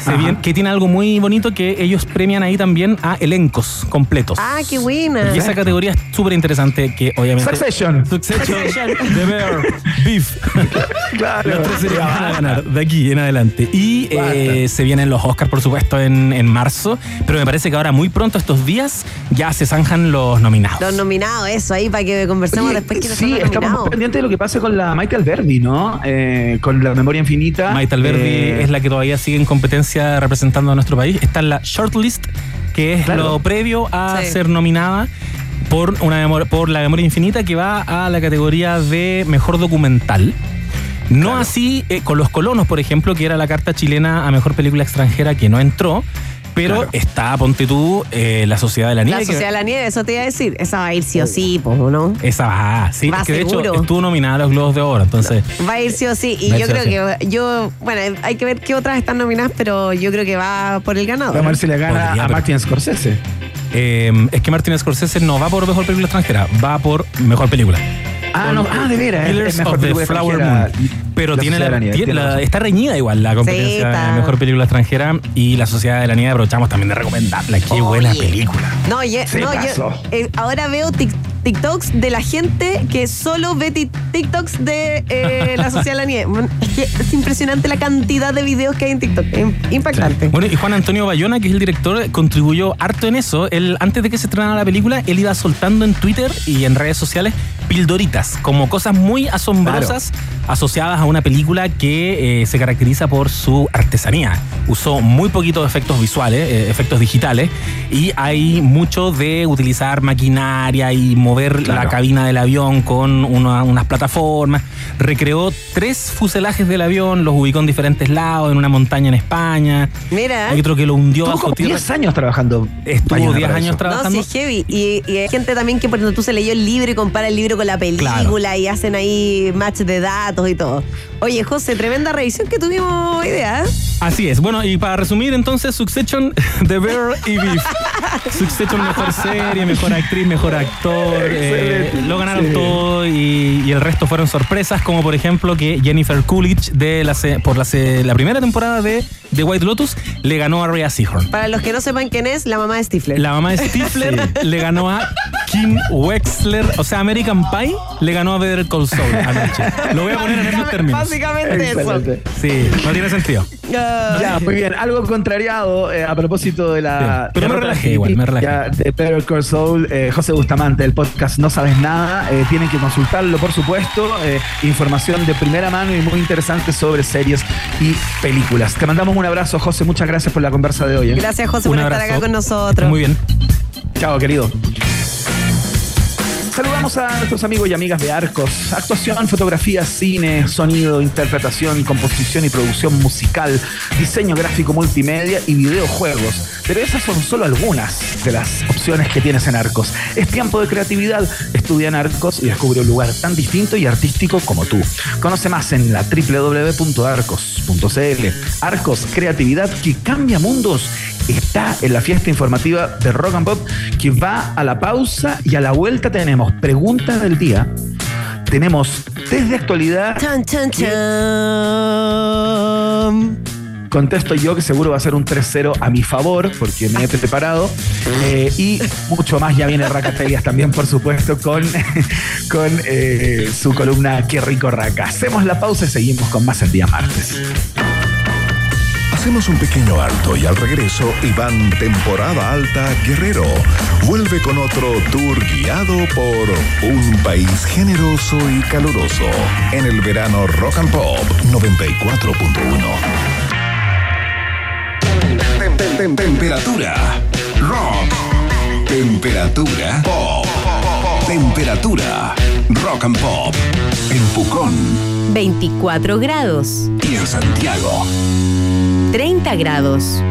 Se viene- que tiene algo muy bonito que ellos premian ahí también a elencos completos. Ah, qué buena. Y esa categoría es súper interesante que obviamente... Succession. Succession, The Bear, Beef. Claro. Las tres series que van a ganar de aquí en adelante. Y eh, se vienen los Oscars, por supuesto, en, en marzo. Pero me parece que ahora, muy pronto, estos días, ya se zanjan los nominados. Los nominados, eso ahí, para que conversemos Oye, después quiénes sí, son los estamos nominados. pendientes de lo que pasa con la Michael Verdi, ¿no? Eh, con la memoria infinita. Maite Alberdi Eh, es la que todavía sigue en competencia representando a nuestro país. Está en la shortlist, que es Claro. lo previo a Sí. ser nominada por, una por la memoria infinita, que va a la categoría de mejor documental. No así eh, con Los Colonos, por ejemplo, que era la carta chilena a mejor película extranjera que no entró. Pero Claro. está, ponte tú, eh, La Sociedad de la Nieve. La que- Sociedad de la Nieve, eso te iba a decir. Esa va a ir sí o sí, po, ¿no? Esa va, sí, Va que de seguro. hecho estuvo nominada a los Globos de Oro, entonces Va a ir sí o sí. Y yo sí creo que yo, bueno, hay que ver qué otras están nominadas, pero yo creo que va por el ganador. Vamos a ver si le gana Podría, a pero- Martin Scorsese. eh, es que Martin Scorsese no va por mejor película extranjera, va por mejor película. Ah, no, ah, de veras. es- Killers es mejor of the película Flower extranjera. Moon. Pero La tiene la, la Nieve, tiene tiene la- razón. está reñida igual la competencia está. de mejor película extranjera y la Sociedad de la Nieve aprovechamos también de recomendarla. Qué Oye. buena película. No, Se no, yo eh, ahora veo tic- TikToks de la gente que solo ve ti- TikToks de eh, la Sociedad de la Nieve. Es, que es impresionante la cantidad de videos que hay en TikTok. Impactante. Bueno, y Juan Antonio Bayona, que es el director, contribuyó harto en eso. Él, antes de que se estrenara la película, él iba soltando en Twitter y en redes sociales pildoritas, como cosas muy asombrosas asociadas a una película que eh, se caracteriza por su artesanía. Usó muy poquitos efectos visuales, eh, efectos digitales, y hay mucho de utilizar maquinaria y mover la cabina del avión con una- unas plataformas. Recreó tres fuselajes del avión, los ubicó en diferentes lados, en una montaña en España. Mira. Hay otro que lo hundió bajo como tierra. 10 años trabajando. Estuvo Bayona 10 para años eso. No, trabajando. sí, es heavy. Y, y hay gente también que, por ejemplo, tú se leyó el libro y compara el libro con la película Claro. y hacen ahí match de datos y todo. Oye, José, tremenda revisión que tuvimos hoy día. ¿eh? Así es. Bueno, y para resumir, entonces, Succession, The Bear y Beef. Succession, mejor serie, mejor actriz, mejor actor. eh, lo ganaron Sí. todo y, y el resto fueron sorpresas, como por ejemplo que Jennifer Coolidge, de la, por la, la primera temporada de The White Lotus, le ganó a Rhea Seahorn. Para los que no sepan quién es, la mamá de Stifler. La mamá de Stifler le ganó a Kim Wexler, o sea, American Pie. le ganó a Better Call Saul anoche. Lo voy a poner en esos términos. Básicamente Excelente. Sí, no tiene sentido. eso. Ya, muy bien. Algo contrariado eh, a propósito de la. Sí, pero me relajé igual, me relajé. De Better Call Saul, eh, José Bustamante, del podcast No Sabes Nada. eh, tienen que consultarlo, por supuesto. eh, información de primera mano y muy interesante sobre series y películas. Te mandamos un abrazo, José. Muchas gracias por la conversa de hoy. ¿eh? Gracias, José, Un por estar abrazo. acá con nosotros. Muy bien. Chao, querido. Saludamos a nuestros amigos y amigas de Arcos. Actuación, fotografía, cine, sonido, interpretación, composición y producción musical, diseño gráfico multimedia y videojuegos. Pero esas son solo algunas de las opciones que tienes en Arcos. Es tiempo de creatividad. Estudia en Arcos y descubre un lugar tan distinto y artístico como tú. Conoce más en la www.arcos.cl. Arcos, creatividad que cambia mundos está en la fiesta informativa de Rock and Pop que va a la pausa y a la vuelta tenemos preguntas del día. Tenemos desde actualidad, Chan, chan, chan. contesto yo que seguro va a ser un 3-0 a mi favor porque me he preparado. Eh, y mucho más ya viene Racatellas también, por supuesto, con, con eh, su columna Qué rico Raca. Hacemos la pausa y seguimos con más el día martes. Hacemos un pequeño alto y al regreso, Iván Temporada Alta Guerrero vuelve con otro tour guiado por un país generoso y caluroso en el verano Rock and Pop 94.1. Tem- tem- tem- Temperatura rock. Temperatura pop. Temperatura rock and pop en Pucón 24 grados. y en Santiago. 30 grados.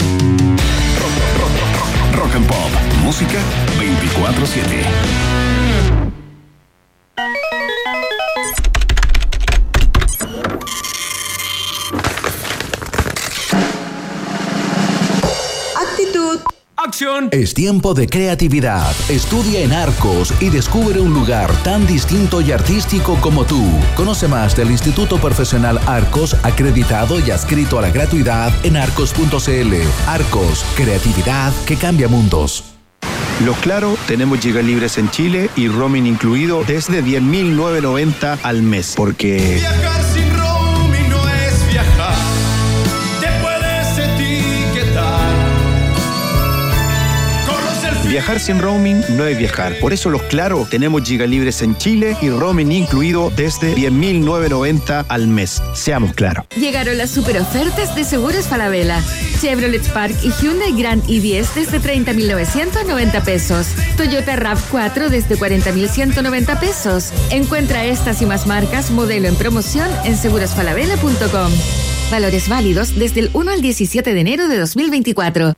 Rock and Pop. Música 24-7. ¡Acción! Es tiempo de creatividad. Estudia en Arcos y descubre un lugar tan distinto y artístico como tú. Conoce más del Instituto Profesional Arcos, acreditado y adscrito a la gratuidad en arcos.cl. Arcos, creatividad que cambia mundos. Los Claro, tenemos gigas libres en Chile y roaming incluido desde 10.990 al mes. Porque Viajar sin viajar sin roaming no es viajar. Por eso los Claro, tenemos gigas libres en Chile y roaming incluido desde 10.990 al mes. Seamos claros. Llegaron las super ofertas de Seguros Falabella. Chevrolet Spark y Hyundai Grand i10 desde 30.990 pesos. Toyota RAV4 desde 40.190 pesos. Encuentra estas y más marcas modelo en promoción en segurosfalabella.com. Valores válidos desde el 1 al 17 de enero de 2024.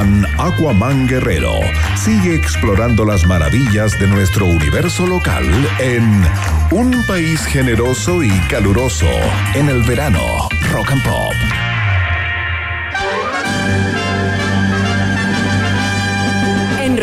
Aquaman Guerrero sigue explorando las maravillas de nuestro universo local en un país generoso y caluroso en el verano Rock and Pop.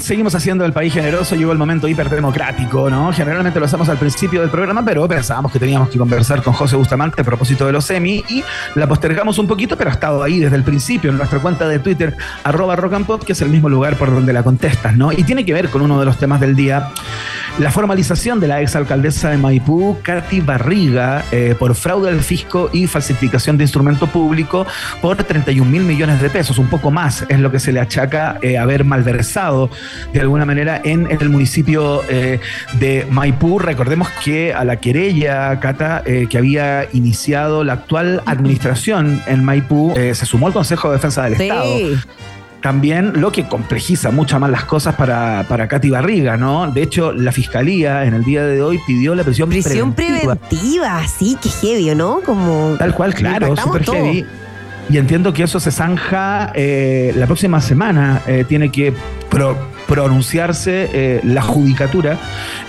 Seguimos haciendo el país generoso. Llegó el momento hiperdemocrático, ¿no? Generalmente lo hacemos al principio del programa, pero pensábamos que teníamos que conversar con José Bustamante a propósito de los semi y la postergamos un poquito, pero ha estado ahí desde el principio en nuestra cuenta de Twitter, arroba rock and pop, que es el mismo lugar por donde la contestas, ¿no? Y tiene que ver con uno de los temas del día. La formalización de la exalcaldesa de Maipú, Katy Barriga, eh, por fraude al fisco y falsificación de instrumento público por 31 mil millones de pesos, un poco más es lo que se le achaca eh, haber malversado de alguna manera en, el municipio eh, de Maipú. Recordemos que a la querella, Cata, eh, que había iniciado la actual administración en Maipú, eh, se sumó el Consejo de Defensa del Estado también lo que complejiza mucho más las cosas para, para Katy Barriga, ¿no? De hecho, la fiscalía en el día de hoy pidió la prisión, Prisión preventiva, sí, que heavy, ¿no? Como. Tal cual, claro, todo. heavy. Y entiendo que eso se zanja eh, la próxima semana. eh, tiene que pro- pronunciarse eh, la judicatura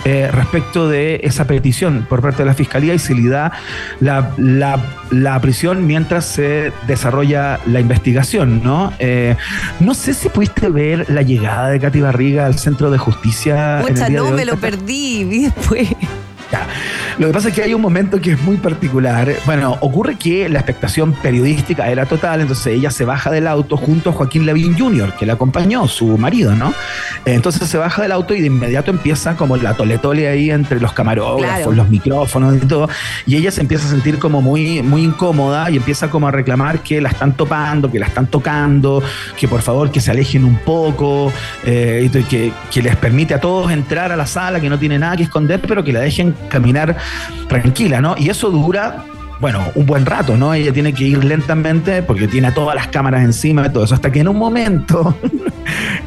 eh, respecto de esa petición por parte de la Fiscalía y se le da la, la- la prisión mientras se desarrolla la investigación, ¿no? Eh, no sé si pudiste ver la llegada de Katy Barriga al Centro de Justicia. en el Pucha, día no, de hoy, me lo perdí, vi después. Lo que pasa es que hay un momento que es muy particular. Bueno, ocurre que la expectación periodística era total, entonces ella se baja del auto junto a Joaquín Lavín Jr., que la acompañó, su marido, ¿no? Entonces se baja del auto y de inmediato empieza como la toletole ahí entre los camarógrafos, Claro. los micrófonos y todo. Y ella se empieza a sentir como muy, muy incómoda y empieza como a reclamar que la están topando, que la están tocando, que por favor que se alejen un poco, eh, y que, que les permite a todos entrar a la sala, que no tiene nada que esconder, pero que la dejen caminar tranquila, ¿no? Y eso dura. Bueno, un buen rato, ¿no? Ella tiene que ir lentamente porque tiene todas las cámaras encima y todo eso. Hasta que en un momento,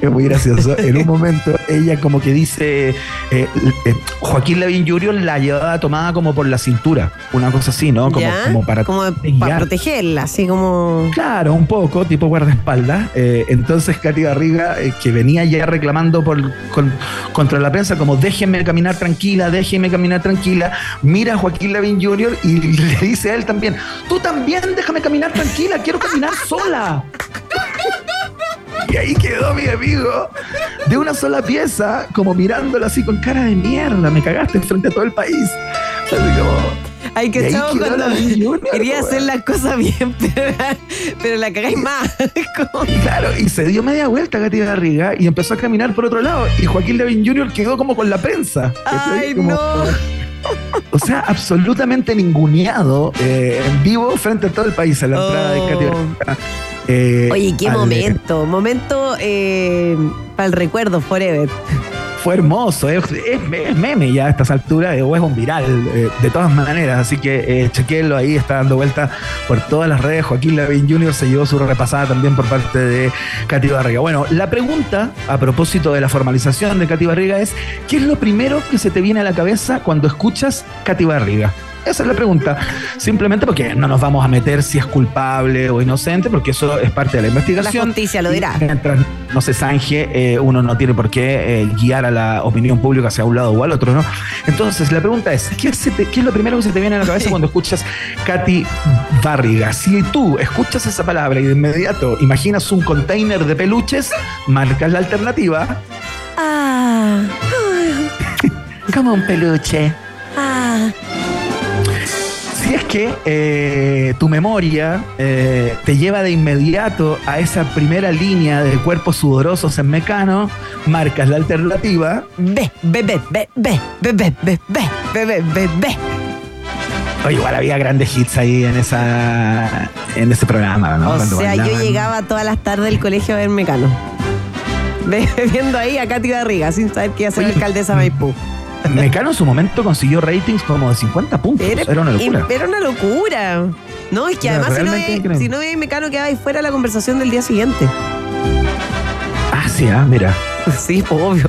es muy gracioso, en un momento ella como que dice, eh, eh, Joaquín Lavín Jr. la llevaba tomada como por la cintura, una cosa así, ¿no? Como, ¿Ya? como para Como guiar. para protegerla, así como. Claro, un poco, tipo guardaespaldas. Eh, entonces Katy Barriga, que venía ya reclamando por, con- contra la prensa, como déjenme caminar tranquila, déjenme caminar tranquila, mira a Joaquín Lavín Jr. y le dice a él también, tú también déjame caminar tranquila, quiero caminar sola. Y ahí quedó mi amigo de una sola pieza, como mirándolo así con cara de mierda, me cagaste frente a todo el país. Así como, Ay, Y que cuando Junior, quería hacer las cosas bien, pero, pero la cagáis más. Claro, y se dio media vuelta Katy Barriga y empezó a caminar por otro lado. Y Joaquín Levin Jr. quedó como con la prensa. Ay, Como- no. O sea, absolutamente ninguneado eh, en vivo frente a todo el país a la entrada de Oh. Eh, Oye, qué al- momento. Momento eh, para el recuerdo, forever. Fue hermoso, es, es- es meme ya a estas alturas, o es un viral, eh, de todas maneras. Así que chequenlo ahí, está dando vuelta por todas las redes. Joaquín Lavín Jr. se llevó su repasada también por parte de Katy Barriga. Bueno, la pregunta a propósito de la formalización de Katy Barriga es: ¿qué es lo primero que se te viene a la cabeza cuando escuchas Katy Barriga? Esa es la pregunta. Simplemente porque no nos vamos a meter si es culpable o inocente, porque eso es parte de la investigación. La justicia lo dirá. Mientras no se zanje, eh, uno no tiene por qué eh, guiar a la opinión pública hacia un lado o al otro, ¿no? Entonces, la pregunta es: ¿qué, se te- qué es lo primero que se te viene a la cabeza cuando escuchas Katy Barriga? Si tú escuchas esa palabra y de inmediato imaginas un container de peluches, marcas la alternativa. Ah, Como un peluche. ah. Es que eh, tu memoria eh, te lleva de inmediato a esa primera línea de cuerpos sudorosos en Mecano, marcas la alternativa. Ve, ve, ve, ve, ve, ve, ve, ve, ve, ve, ve, ve. Oye, igual había grandes hits ahí en esa en ese programa, ¿no? O Cuando sea, yo llegaba todas las tardes del colegio a ver Mecano. Viendo ahí a Katy Barriga, sin saber que iba a ser alcaldesa de Maipú. Mecano en su momento consiguió ratings como de 50 puntos. Era, una locura. Era una locura. No, es que Era además si no, si veis Mecano quedaba ahí fuera la conversación del día siguiente. Ah, sí, ah, mira. Sí, pues, obvio.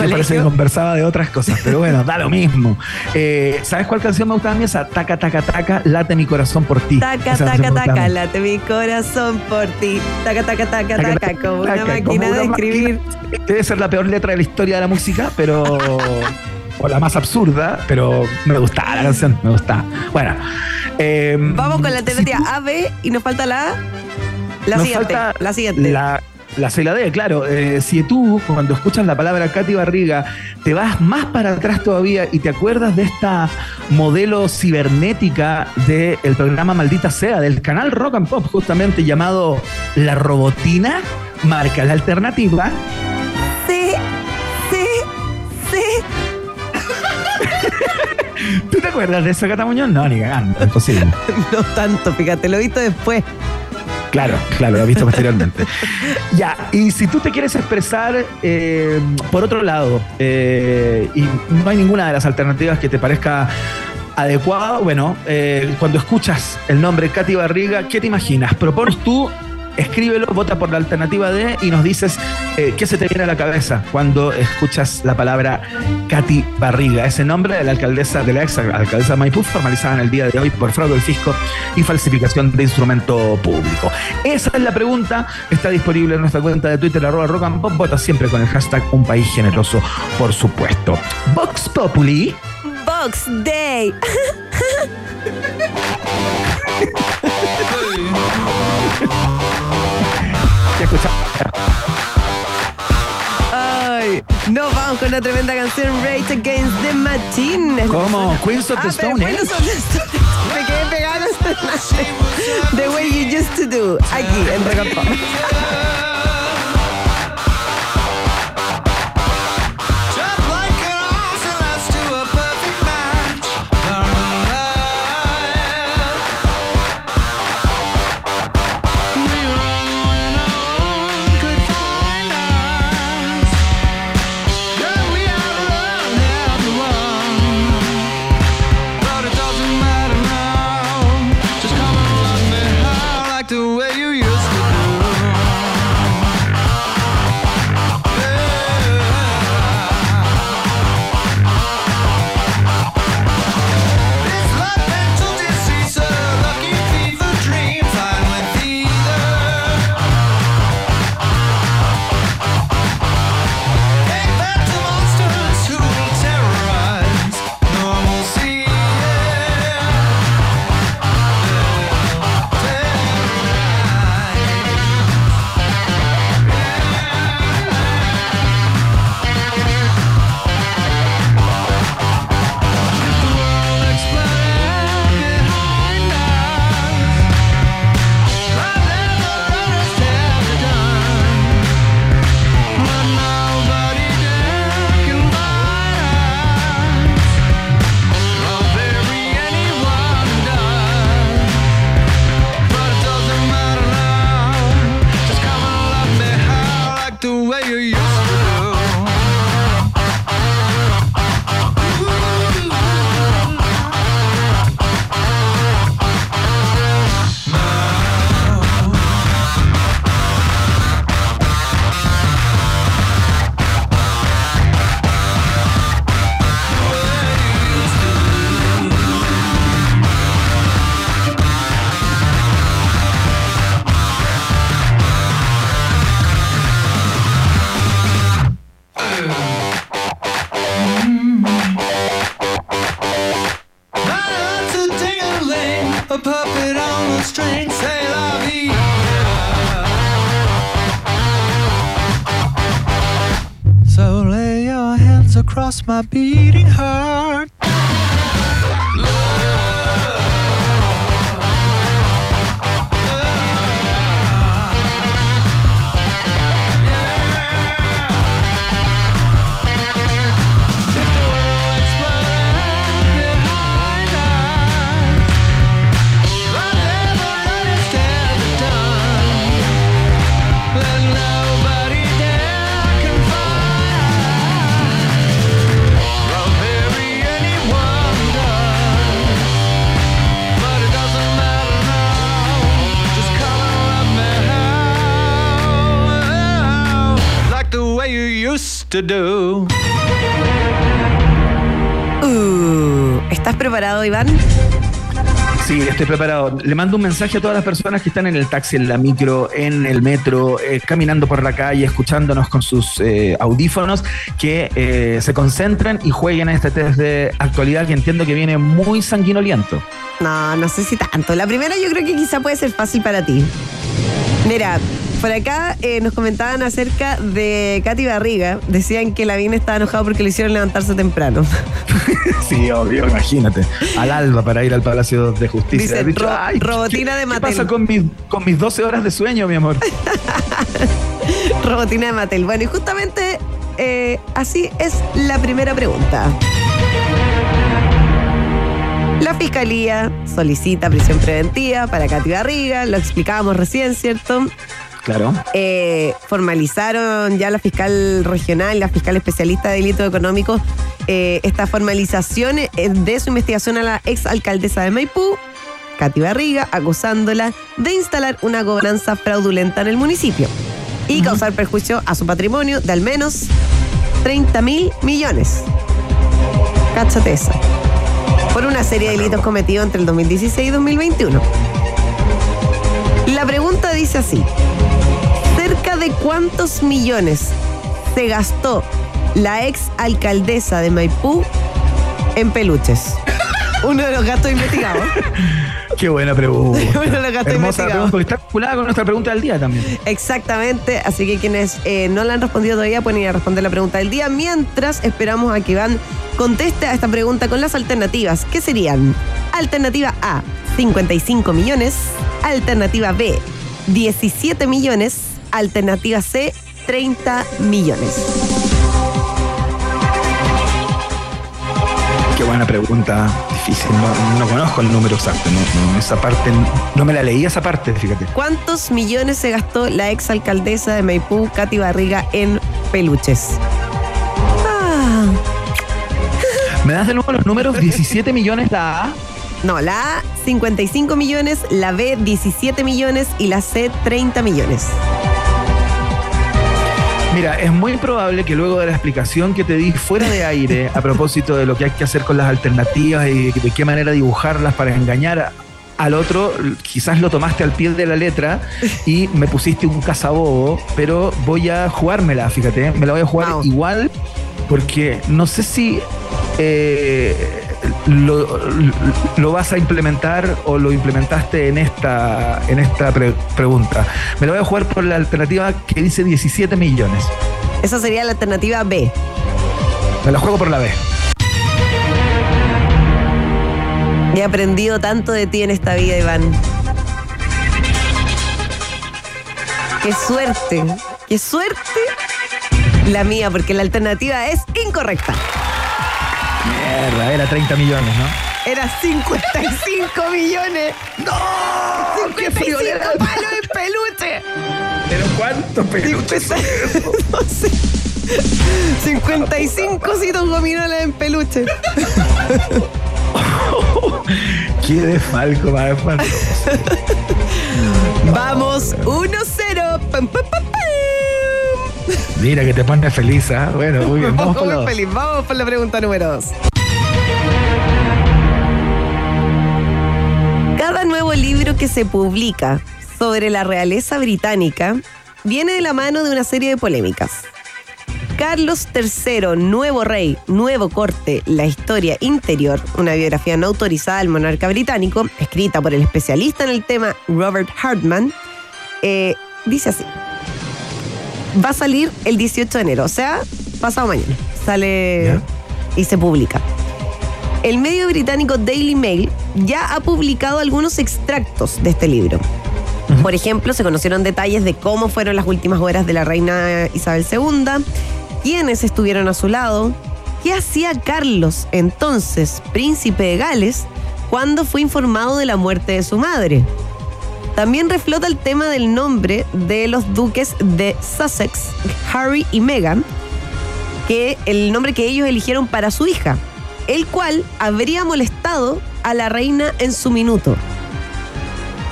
Me parece que conversaba de otras cosas, pero bueno, da lo mismo. Eh, ¿Sabes cuál canción me gustaba a mí? Esa taca, taca, taca, late mi corazón por ti. Taca, Esa taca, taca, late mi corazón por ti. Taca, taca, taca, Taca, taca, taca, como una máquina como de escribir. máquina. Debe ser la peor letra de la historia de la música, pero. o la más absurda, pero me gustaba la canción, me gustaba. Bueno. eh, Vamos con la alternativa A, B y nos falta la A. La siguiente. La siguiente. La, la C y la D, claro. Eh, si tú, cuando escuchas la palabra Katy Barriga, te vas más para atrás todavía y te acuerdas de esta modelo cibernética del programa Maldita Sea, del canal Rock and Pop, justamente llamado La Robotina, marca la alternativa. Sí, sí, sí. ¿Tú te acuerdas de eso, Cata Muñoz? No, ni cagando, imposible. No tanto, fíjate, lo he visto después. Claro, claro, lo he visto posteriormente. Ya, y si tú te quieres expresar eh, por otro lado, eh, y no hay ninguna de las alternativas que te parezca adecuada, bueno, eh, cuando escuchas el nombre Katy Barriga, ¿qué te imaginas? Propones tú escríbelo, vota por la alternativa D y nos dices eh, qué se te viene a la cabeza cuando escuchas la palabra Katy Barriga, ese nombre de la alcaldesa, de la ex alcaldesa de Maipú, formalizada en el día de hoy por fraude del fisco y falsificación de instrumento público. Esa es la pregunta, está disponible en nuestra cuenta de Twitter, arroba rock and pop, vota siempre con el hashtag Un País Generoso, por supuesto. Vox Populi. Box Day. Escuchamos. Ay, nos vamos con una tremenda canción Rage Against the Machine. ¿Cómo? Queens of the Ah, Stone Age. Queens of the Stone Age. Me quedé pegada a esta noche. The way you used to do. Aquí, en Rock to do. Uh, ¿Estás preparado, Iván? Sí, estoy preparado. Le mando un mensaje a todas las personas que están en el taxi, en la micro, en el metro, eh, caminando por la calle, escuchándonos con sus eh, audífonos, que eh, se concentren y jueguen a este test de actualidad que entiendo que viene muy sanguinoliento. No, no sé si tanto. La primera yo creo que quizá puede ser fácil para ti. Mira, por acá eh, nos comentaban acerca de Katy Barriga. Decían que la Lavín estaba enojado porque le hicieron levantarse temprano. Sí, obvio, imagínate. Al alba para ir al Palacio de Justicia. Dice, Has dicho, ro- "Ay, robotina ¿qué- de ¿Qué Mattel". pasa con mis, con mis 12 horas de sueño, mi amor? Robotina de Mattel. Bueno, y justamente eh, así es la primera pregunta. La fiscalía solicita prisión preventiva para Katy Barriga, lo explicábamos recién, ¿cierto? Claro. Eh, formalizaron ya la fiscal regional, la fiscal especialista de delitos económicos, eh, esta formalización eh, de su investigación a la ex alcaldesa de Maipú, Katy Barriga, acusándola de instalar una gobernanza fraudulenta en el municipio y causar perjuicio a su patrimonio de al menos 30 mil millones. Cáchate esa. Por una serie de delitos cometidos entre el 2016 y 2021. La pregunta dice así. ¿Cerca de cuántos millones se gastó la ex alcaldesa de Maipú en peluches? Uno de los gastos investigados. Qué buena pregunta. Uno de los gastos Hermosa investigados. pregunta, porque está vinculada con nuestra pregunta del día también. Exactamente, así que quienes eh, no la han respondido todavía pueden ir a responder la pregunta del día, mientras esperamos a que Iván conteste a esta pregunta con las alternativas, que serían alternativa A, 55 millones, alternativa B, 17 millones, alternativa C, 30 millones. Qué buena pregunta. Difícil. No, no conozco el número exacto. No, no, esa parte, no me la leí esa parte, fíjate. ¿Cuántos millones se gastó la ex alcaldesa de Maipú, Katy Barriga, en peluches? Ah, ¿Me das de nuevo los números? 17 millones la A. no, la A, 55 millones, la B, 17 millones y la C, 30 millones. Mira, es muy probable que luego de la explicación que te di fuera de aire a propósito de lo que hay que hacer con las alternativas y de qué manera dibujarlas para engañar al otro, quizás lo tomaste al pie de la letra y me pusiste un cazabobo, pero voy a jugármela, fíjate, me la voy a jugar igual porque no sé si eh, lo, lo vas a implementar o lo implementaste en esta, en esta pre- pregunta. Me la voy a jugar por la alternativa que dice 17 millones. Esa sería la alternativa B. Me la juego por la B. He aprendido tanto de ti en esta vida, Iván. Qué suerte, qué suerte la mía, porque la alternativa es incorrecta. Mierda, era 30 millones, ¿no? Era 55 millones. ¡No! ¡Qué 55 friolera! palos en peluche. ¿Pero cuántos peluches? No sé. 55 citos gominolas en peluche. ¡Qué desfalco más! Vamos, 1-0. Pam, pam, pam, pam. Mira que te pone feliz, ¿ah? Bueno, muy bien, vamos por la feliz. Vamos por la pregunta número 2. Cada nuevo libro que se publica sobre la realeza británica viene de la mano de una serie de polémicas. Carlos III, nuevo rey, nuevo corte, la historia interior, una biografía no autorizada del monarca británico, escrita por el especialista en el tema Robert Hartman, eh, dice así. Va a salir el 18 de enero, o sea, pasado mañana. Sale Ya. y se publica. El medio británico Daily Mail ya ha publicado algunos extractos de este libro. Por ejemplo, se conocieron detalles de cómo fueron las últimas horas de la reina Isabel II, quiénes estuvieron a su lado, qué hacía Carlos, entonces príncipe de Gales, cuando fue informado de la muerte de su madre. También reflota el tema del nombre de los duques de Sussex, Harry y Meghan, que el nombre que ellos eligieron para su hija, el cual habría molestado a la reina en su minuto.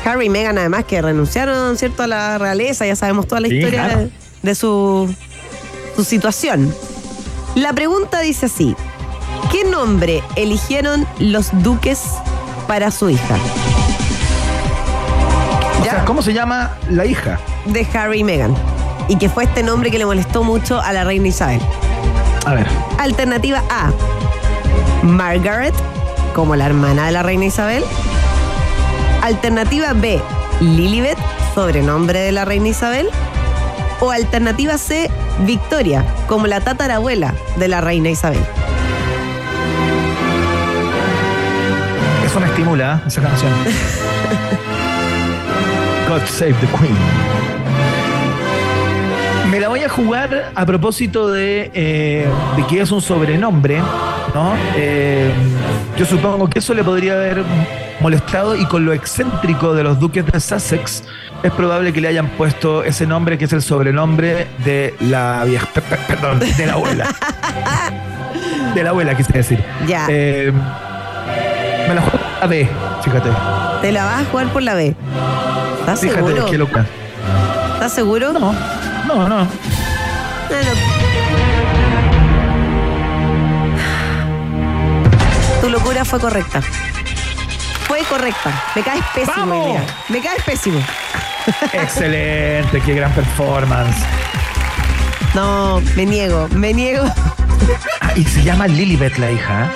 Harry y Meghan, además, que renunciaron, ¿cierto?, a la realeza, ya sabemos toda la Sí, historia claro. de, de su, su situación. La pregunta dice así: ¿Qué nombre eligieron los duques para su hija? O Ya. sea, ¿cómo se llama la hija? De Harry y Meghan. Y que fue este nombre que le molestó mucho a la reina Isabel. A ver. Alternativa A. Margaret, como la hermana de la reina Isabel. Alternativa B. Lilibet, sobrenombre de la reina Isabel. O alternativa C. Victoria, como la tatarabuela de la reina Isabel. Eso me estimula, ¿eh? esa canción. God Save the Queen. Me la voy a jugar a propósito de, eh, de que es un sobrenombre, ¿no? Eh, yo supongo que eso le podría haber molestado y con lo excéntrico de los duques de Sussex, es probable que le hayan puesto ese nombre que es el sobrenombre de la vieja, pe- pe- perdón, de la abuela. De la abuela, quise decir. Ya. Eh, me la juego a B, fíjate. Te la vas a jugar por la B. ¿Estás Fíjate seguro? qué loca. ¿Estás seguro? No, no, no. Bueno. Locura fue correcta. Fue correcta. Me caes pésimo. Me caes pésimo. Excelente, qué gran performance. No, me niego, me niego. Ah, y se llama Lilibet la hija.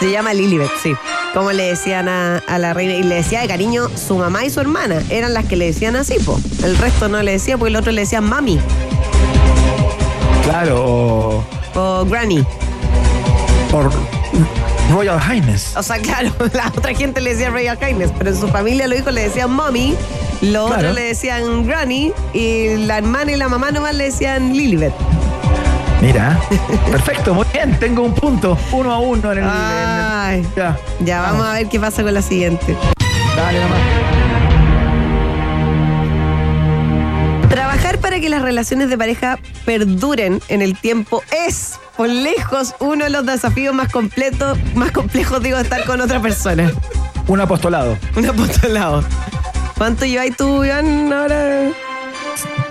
Se llama Lilibet, sí. Como le decían a, a la reina. Y le decía de cariño su mamá y su hermana. Eran las que le decían así, po. El resto no le decía porque el otro le decían mami Claro, o, granny. o Royal Highness. O sea, claro, la otra gente le decía Royal Highness, pero en su familia los hijos le decían mommy, los Claro. otros le decían granny y la hermana y la mamá nomás le decían Lilibet. Mira, perfecto, muy bien, tengo un punto, uno a uno en el. en el- Ay, ya, ya vamos a ver qué pasa con la siguiente. dale nomás. Trabajar para que las relaciones de pareja perduren en el tiempo es, por lejos, uno de los desafíos más completos, más complejos, digo, de estar con otra persona. Un apostolado. Un apostolado. ¿Cuánto lleváis tú, Iván, ahora?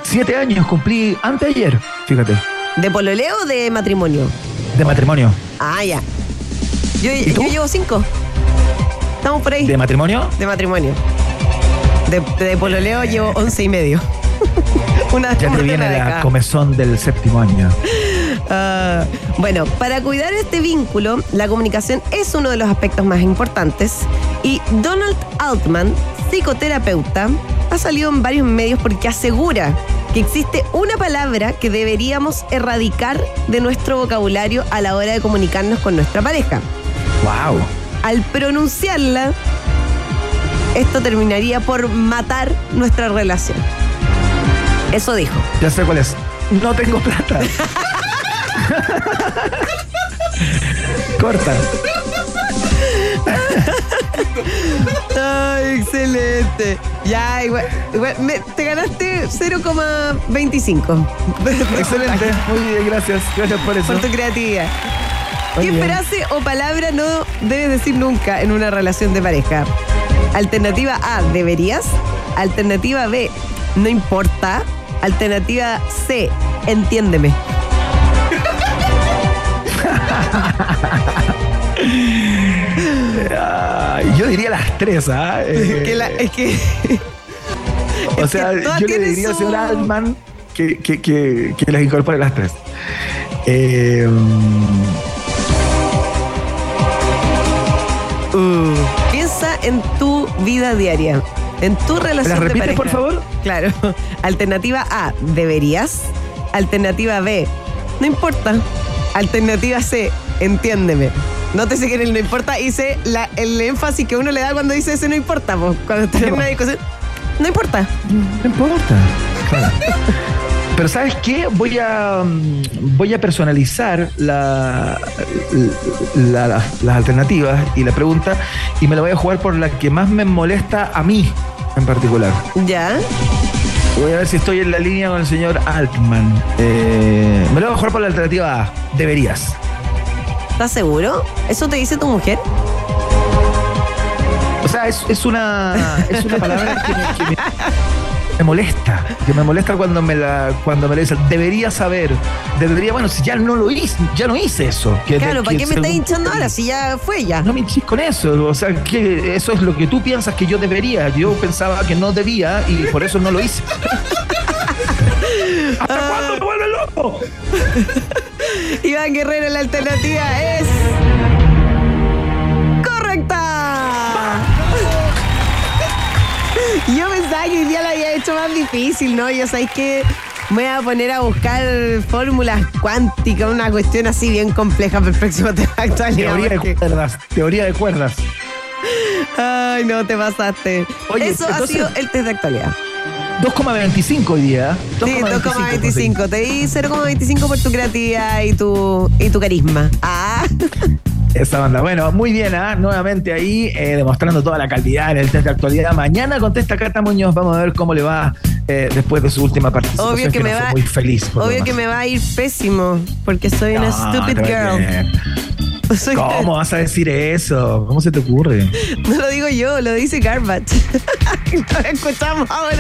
Siete años cumplí anteayer, fíjate, ¿De pololeo o de matrimonio? de matrimonio. Ah, ya. Yo, llevo cinco. Estamos por ahí. ¿De matrimonio? De matrimonio. De, de pololeo llevo once y medio. Una Ya te de viene la década. comezón del séptimo año. Ah, bueno, para cuidar este vínculo, la comunicación es uno de los aspectos más importantes y Donald Altman, psicoterapeuta, ha salido en varios medios porque asegura que existe una palabra que deberíamos erradicar de nuestro vocabulario a la hora de comunicarnos con nuestra pareja. ¡Wow! Al pronunciarla, esto terminaría por matar nuestra relación. Eso dijo. Ya sé cuál es. No tengo plata. Corta. Ay, excelente. Ya, igual, igual, me- te ganaste 0,25. Excelente. Muy bien, gracias. Gracias por eso. Por tu creatividad. Muy ¿Qué bien. frase o palabra no debes decir nunca en una relación de pareja? Alternativa A, deberías. Alternativa B, no importa. Alternativa C, entiéndeme. Yo diría las tres, ¿ah? Eh, Que la- es que. o es sea, que yo le diría al señor Altman que, que, que, que las incorpore las tres. Eh, Uh, piensa en tu vida diaria, en tu relación ¿La de repites, pareja. por favor? Claro. Alternativa A, deberías. Alternativa B, no importa. Alternativa C, entiéndeme. No te sé que el no importa sé la- el énfasis que uno le da cuando dice ese no importa. po. Cuando estás en una discusión, no importa. No importa. Claro. Pero ¿sabes qué? Voy a mm, voy a personalizar la, la- la- las alternativas y la pregunta y me la voy a jugar por la que más me molesta a mí en particular. ¿Ya? Voy a ver si estoy en la línea con el señor Altman. Eh, me la voy a jugar por la alternativa A. Deberías. ¿Estás seguro? ¿Eso te dice tu mujer? O sea, es, es una, es una palabra que, me, que me- me molesta. Que me molesta cuando me la cuando me la dicen. Debería saber. Debería, bueno, si ya no lo hice, ya no hice eso. Que- Claro, ¿para qué me estás hinchando ahora si ya fue ya? No me hinchís con eso. O sea, que eso es lo que tú piensas que yo debería. Yo pensaba que no debía y por eso no lo hice. ¿Hasta cuándo me vuelve loco? Iván Guerrero, la alternativa es. ¡Correcta! Yo pensaba que hoy día la había hecho más difícil, ¿no? Yo sabéis que me voy a poner a buscar fórmulas cuánticas, una cuestión así bien compleja para el próximo tema de actualidad. Teoría de cuerdas. Teoría de cuerdas. Ay, no, te pasaste. Oye, Eso ha sido el test de actualidad. 2,25 hoy día. Sí, 2,25. Te di 0,25 por tu creatividad y tu, y tu carisma. Ah. Esa banda. Bueno, muy bien, ¿ah? nuevamente ahí eh, demostrando toda la calidad en el test de actualidad. Mañana contesta Cata Muñoz. Vamos a ver cómo le va eh, después de su última participación. Obvio que me va- Muy feliz. Obvio que me va a ir pésimo porque soy una No, stupid girl. soy- ¿Cómo vas a decir eso? ¿Cómo se te ocurre? No lo digo yo, lo dice Garbage. lo escuchamos ahora.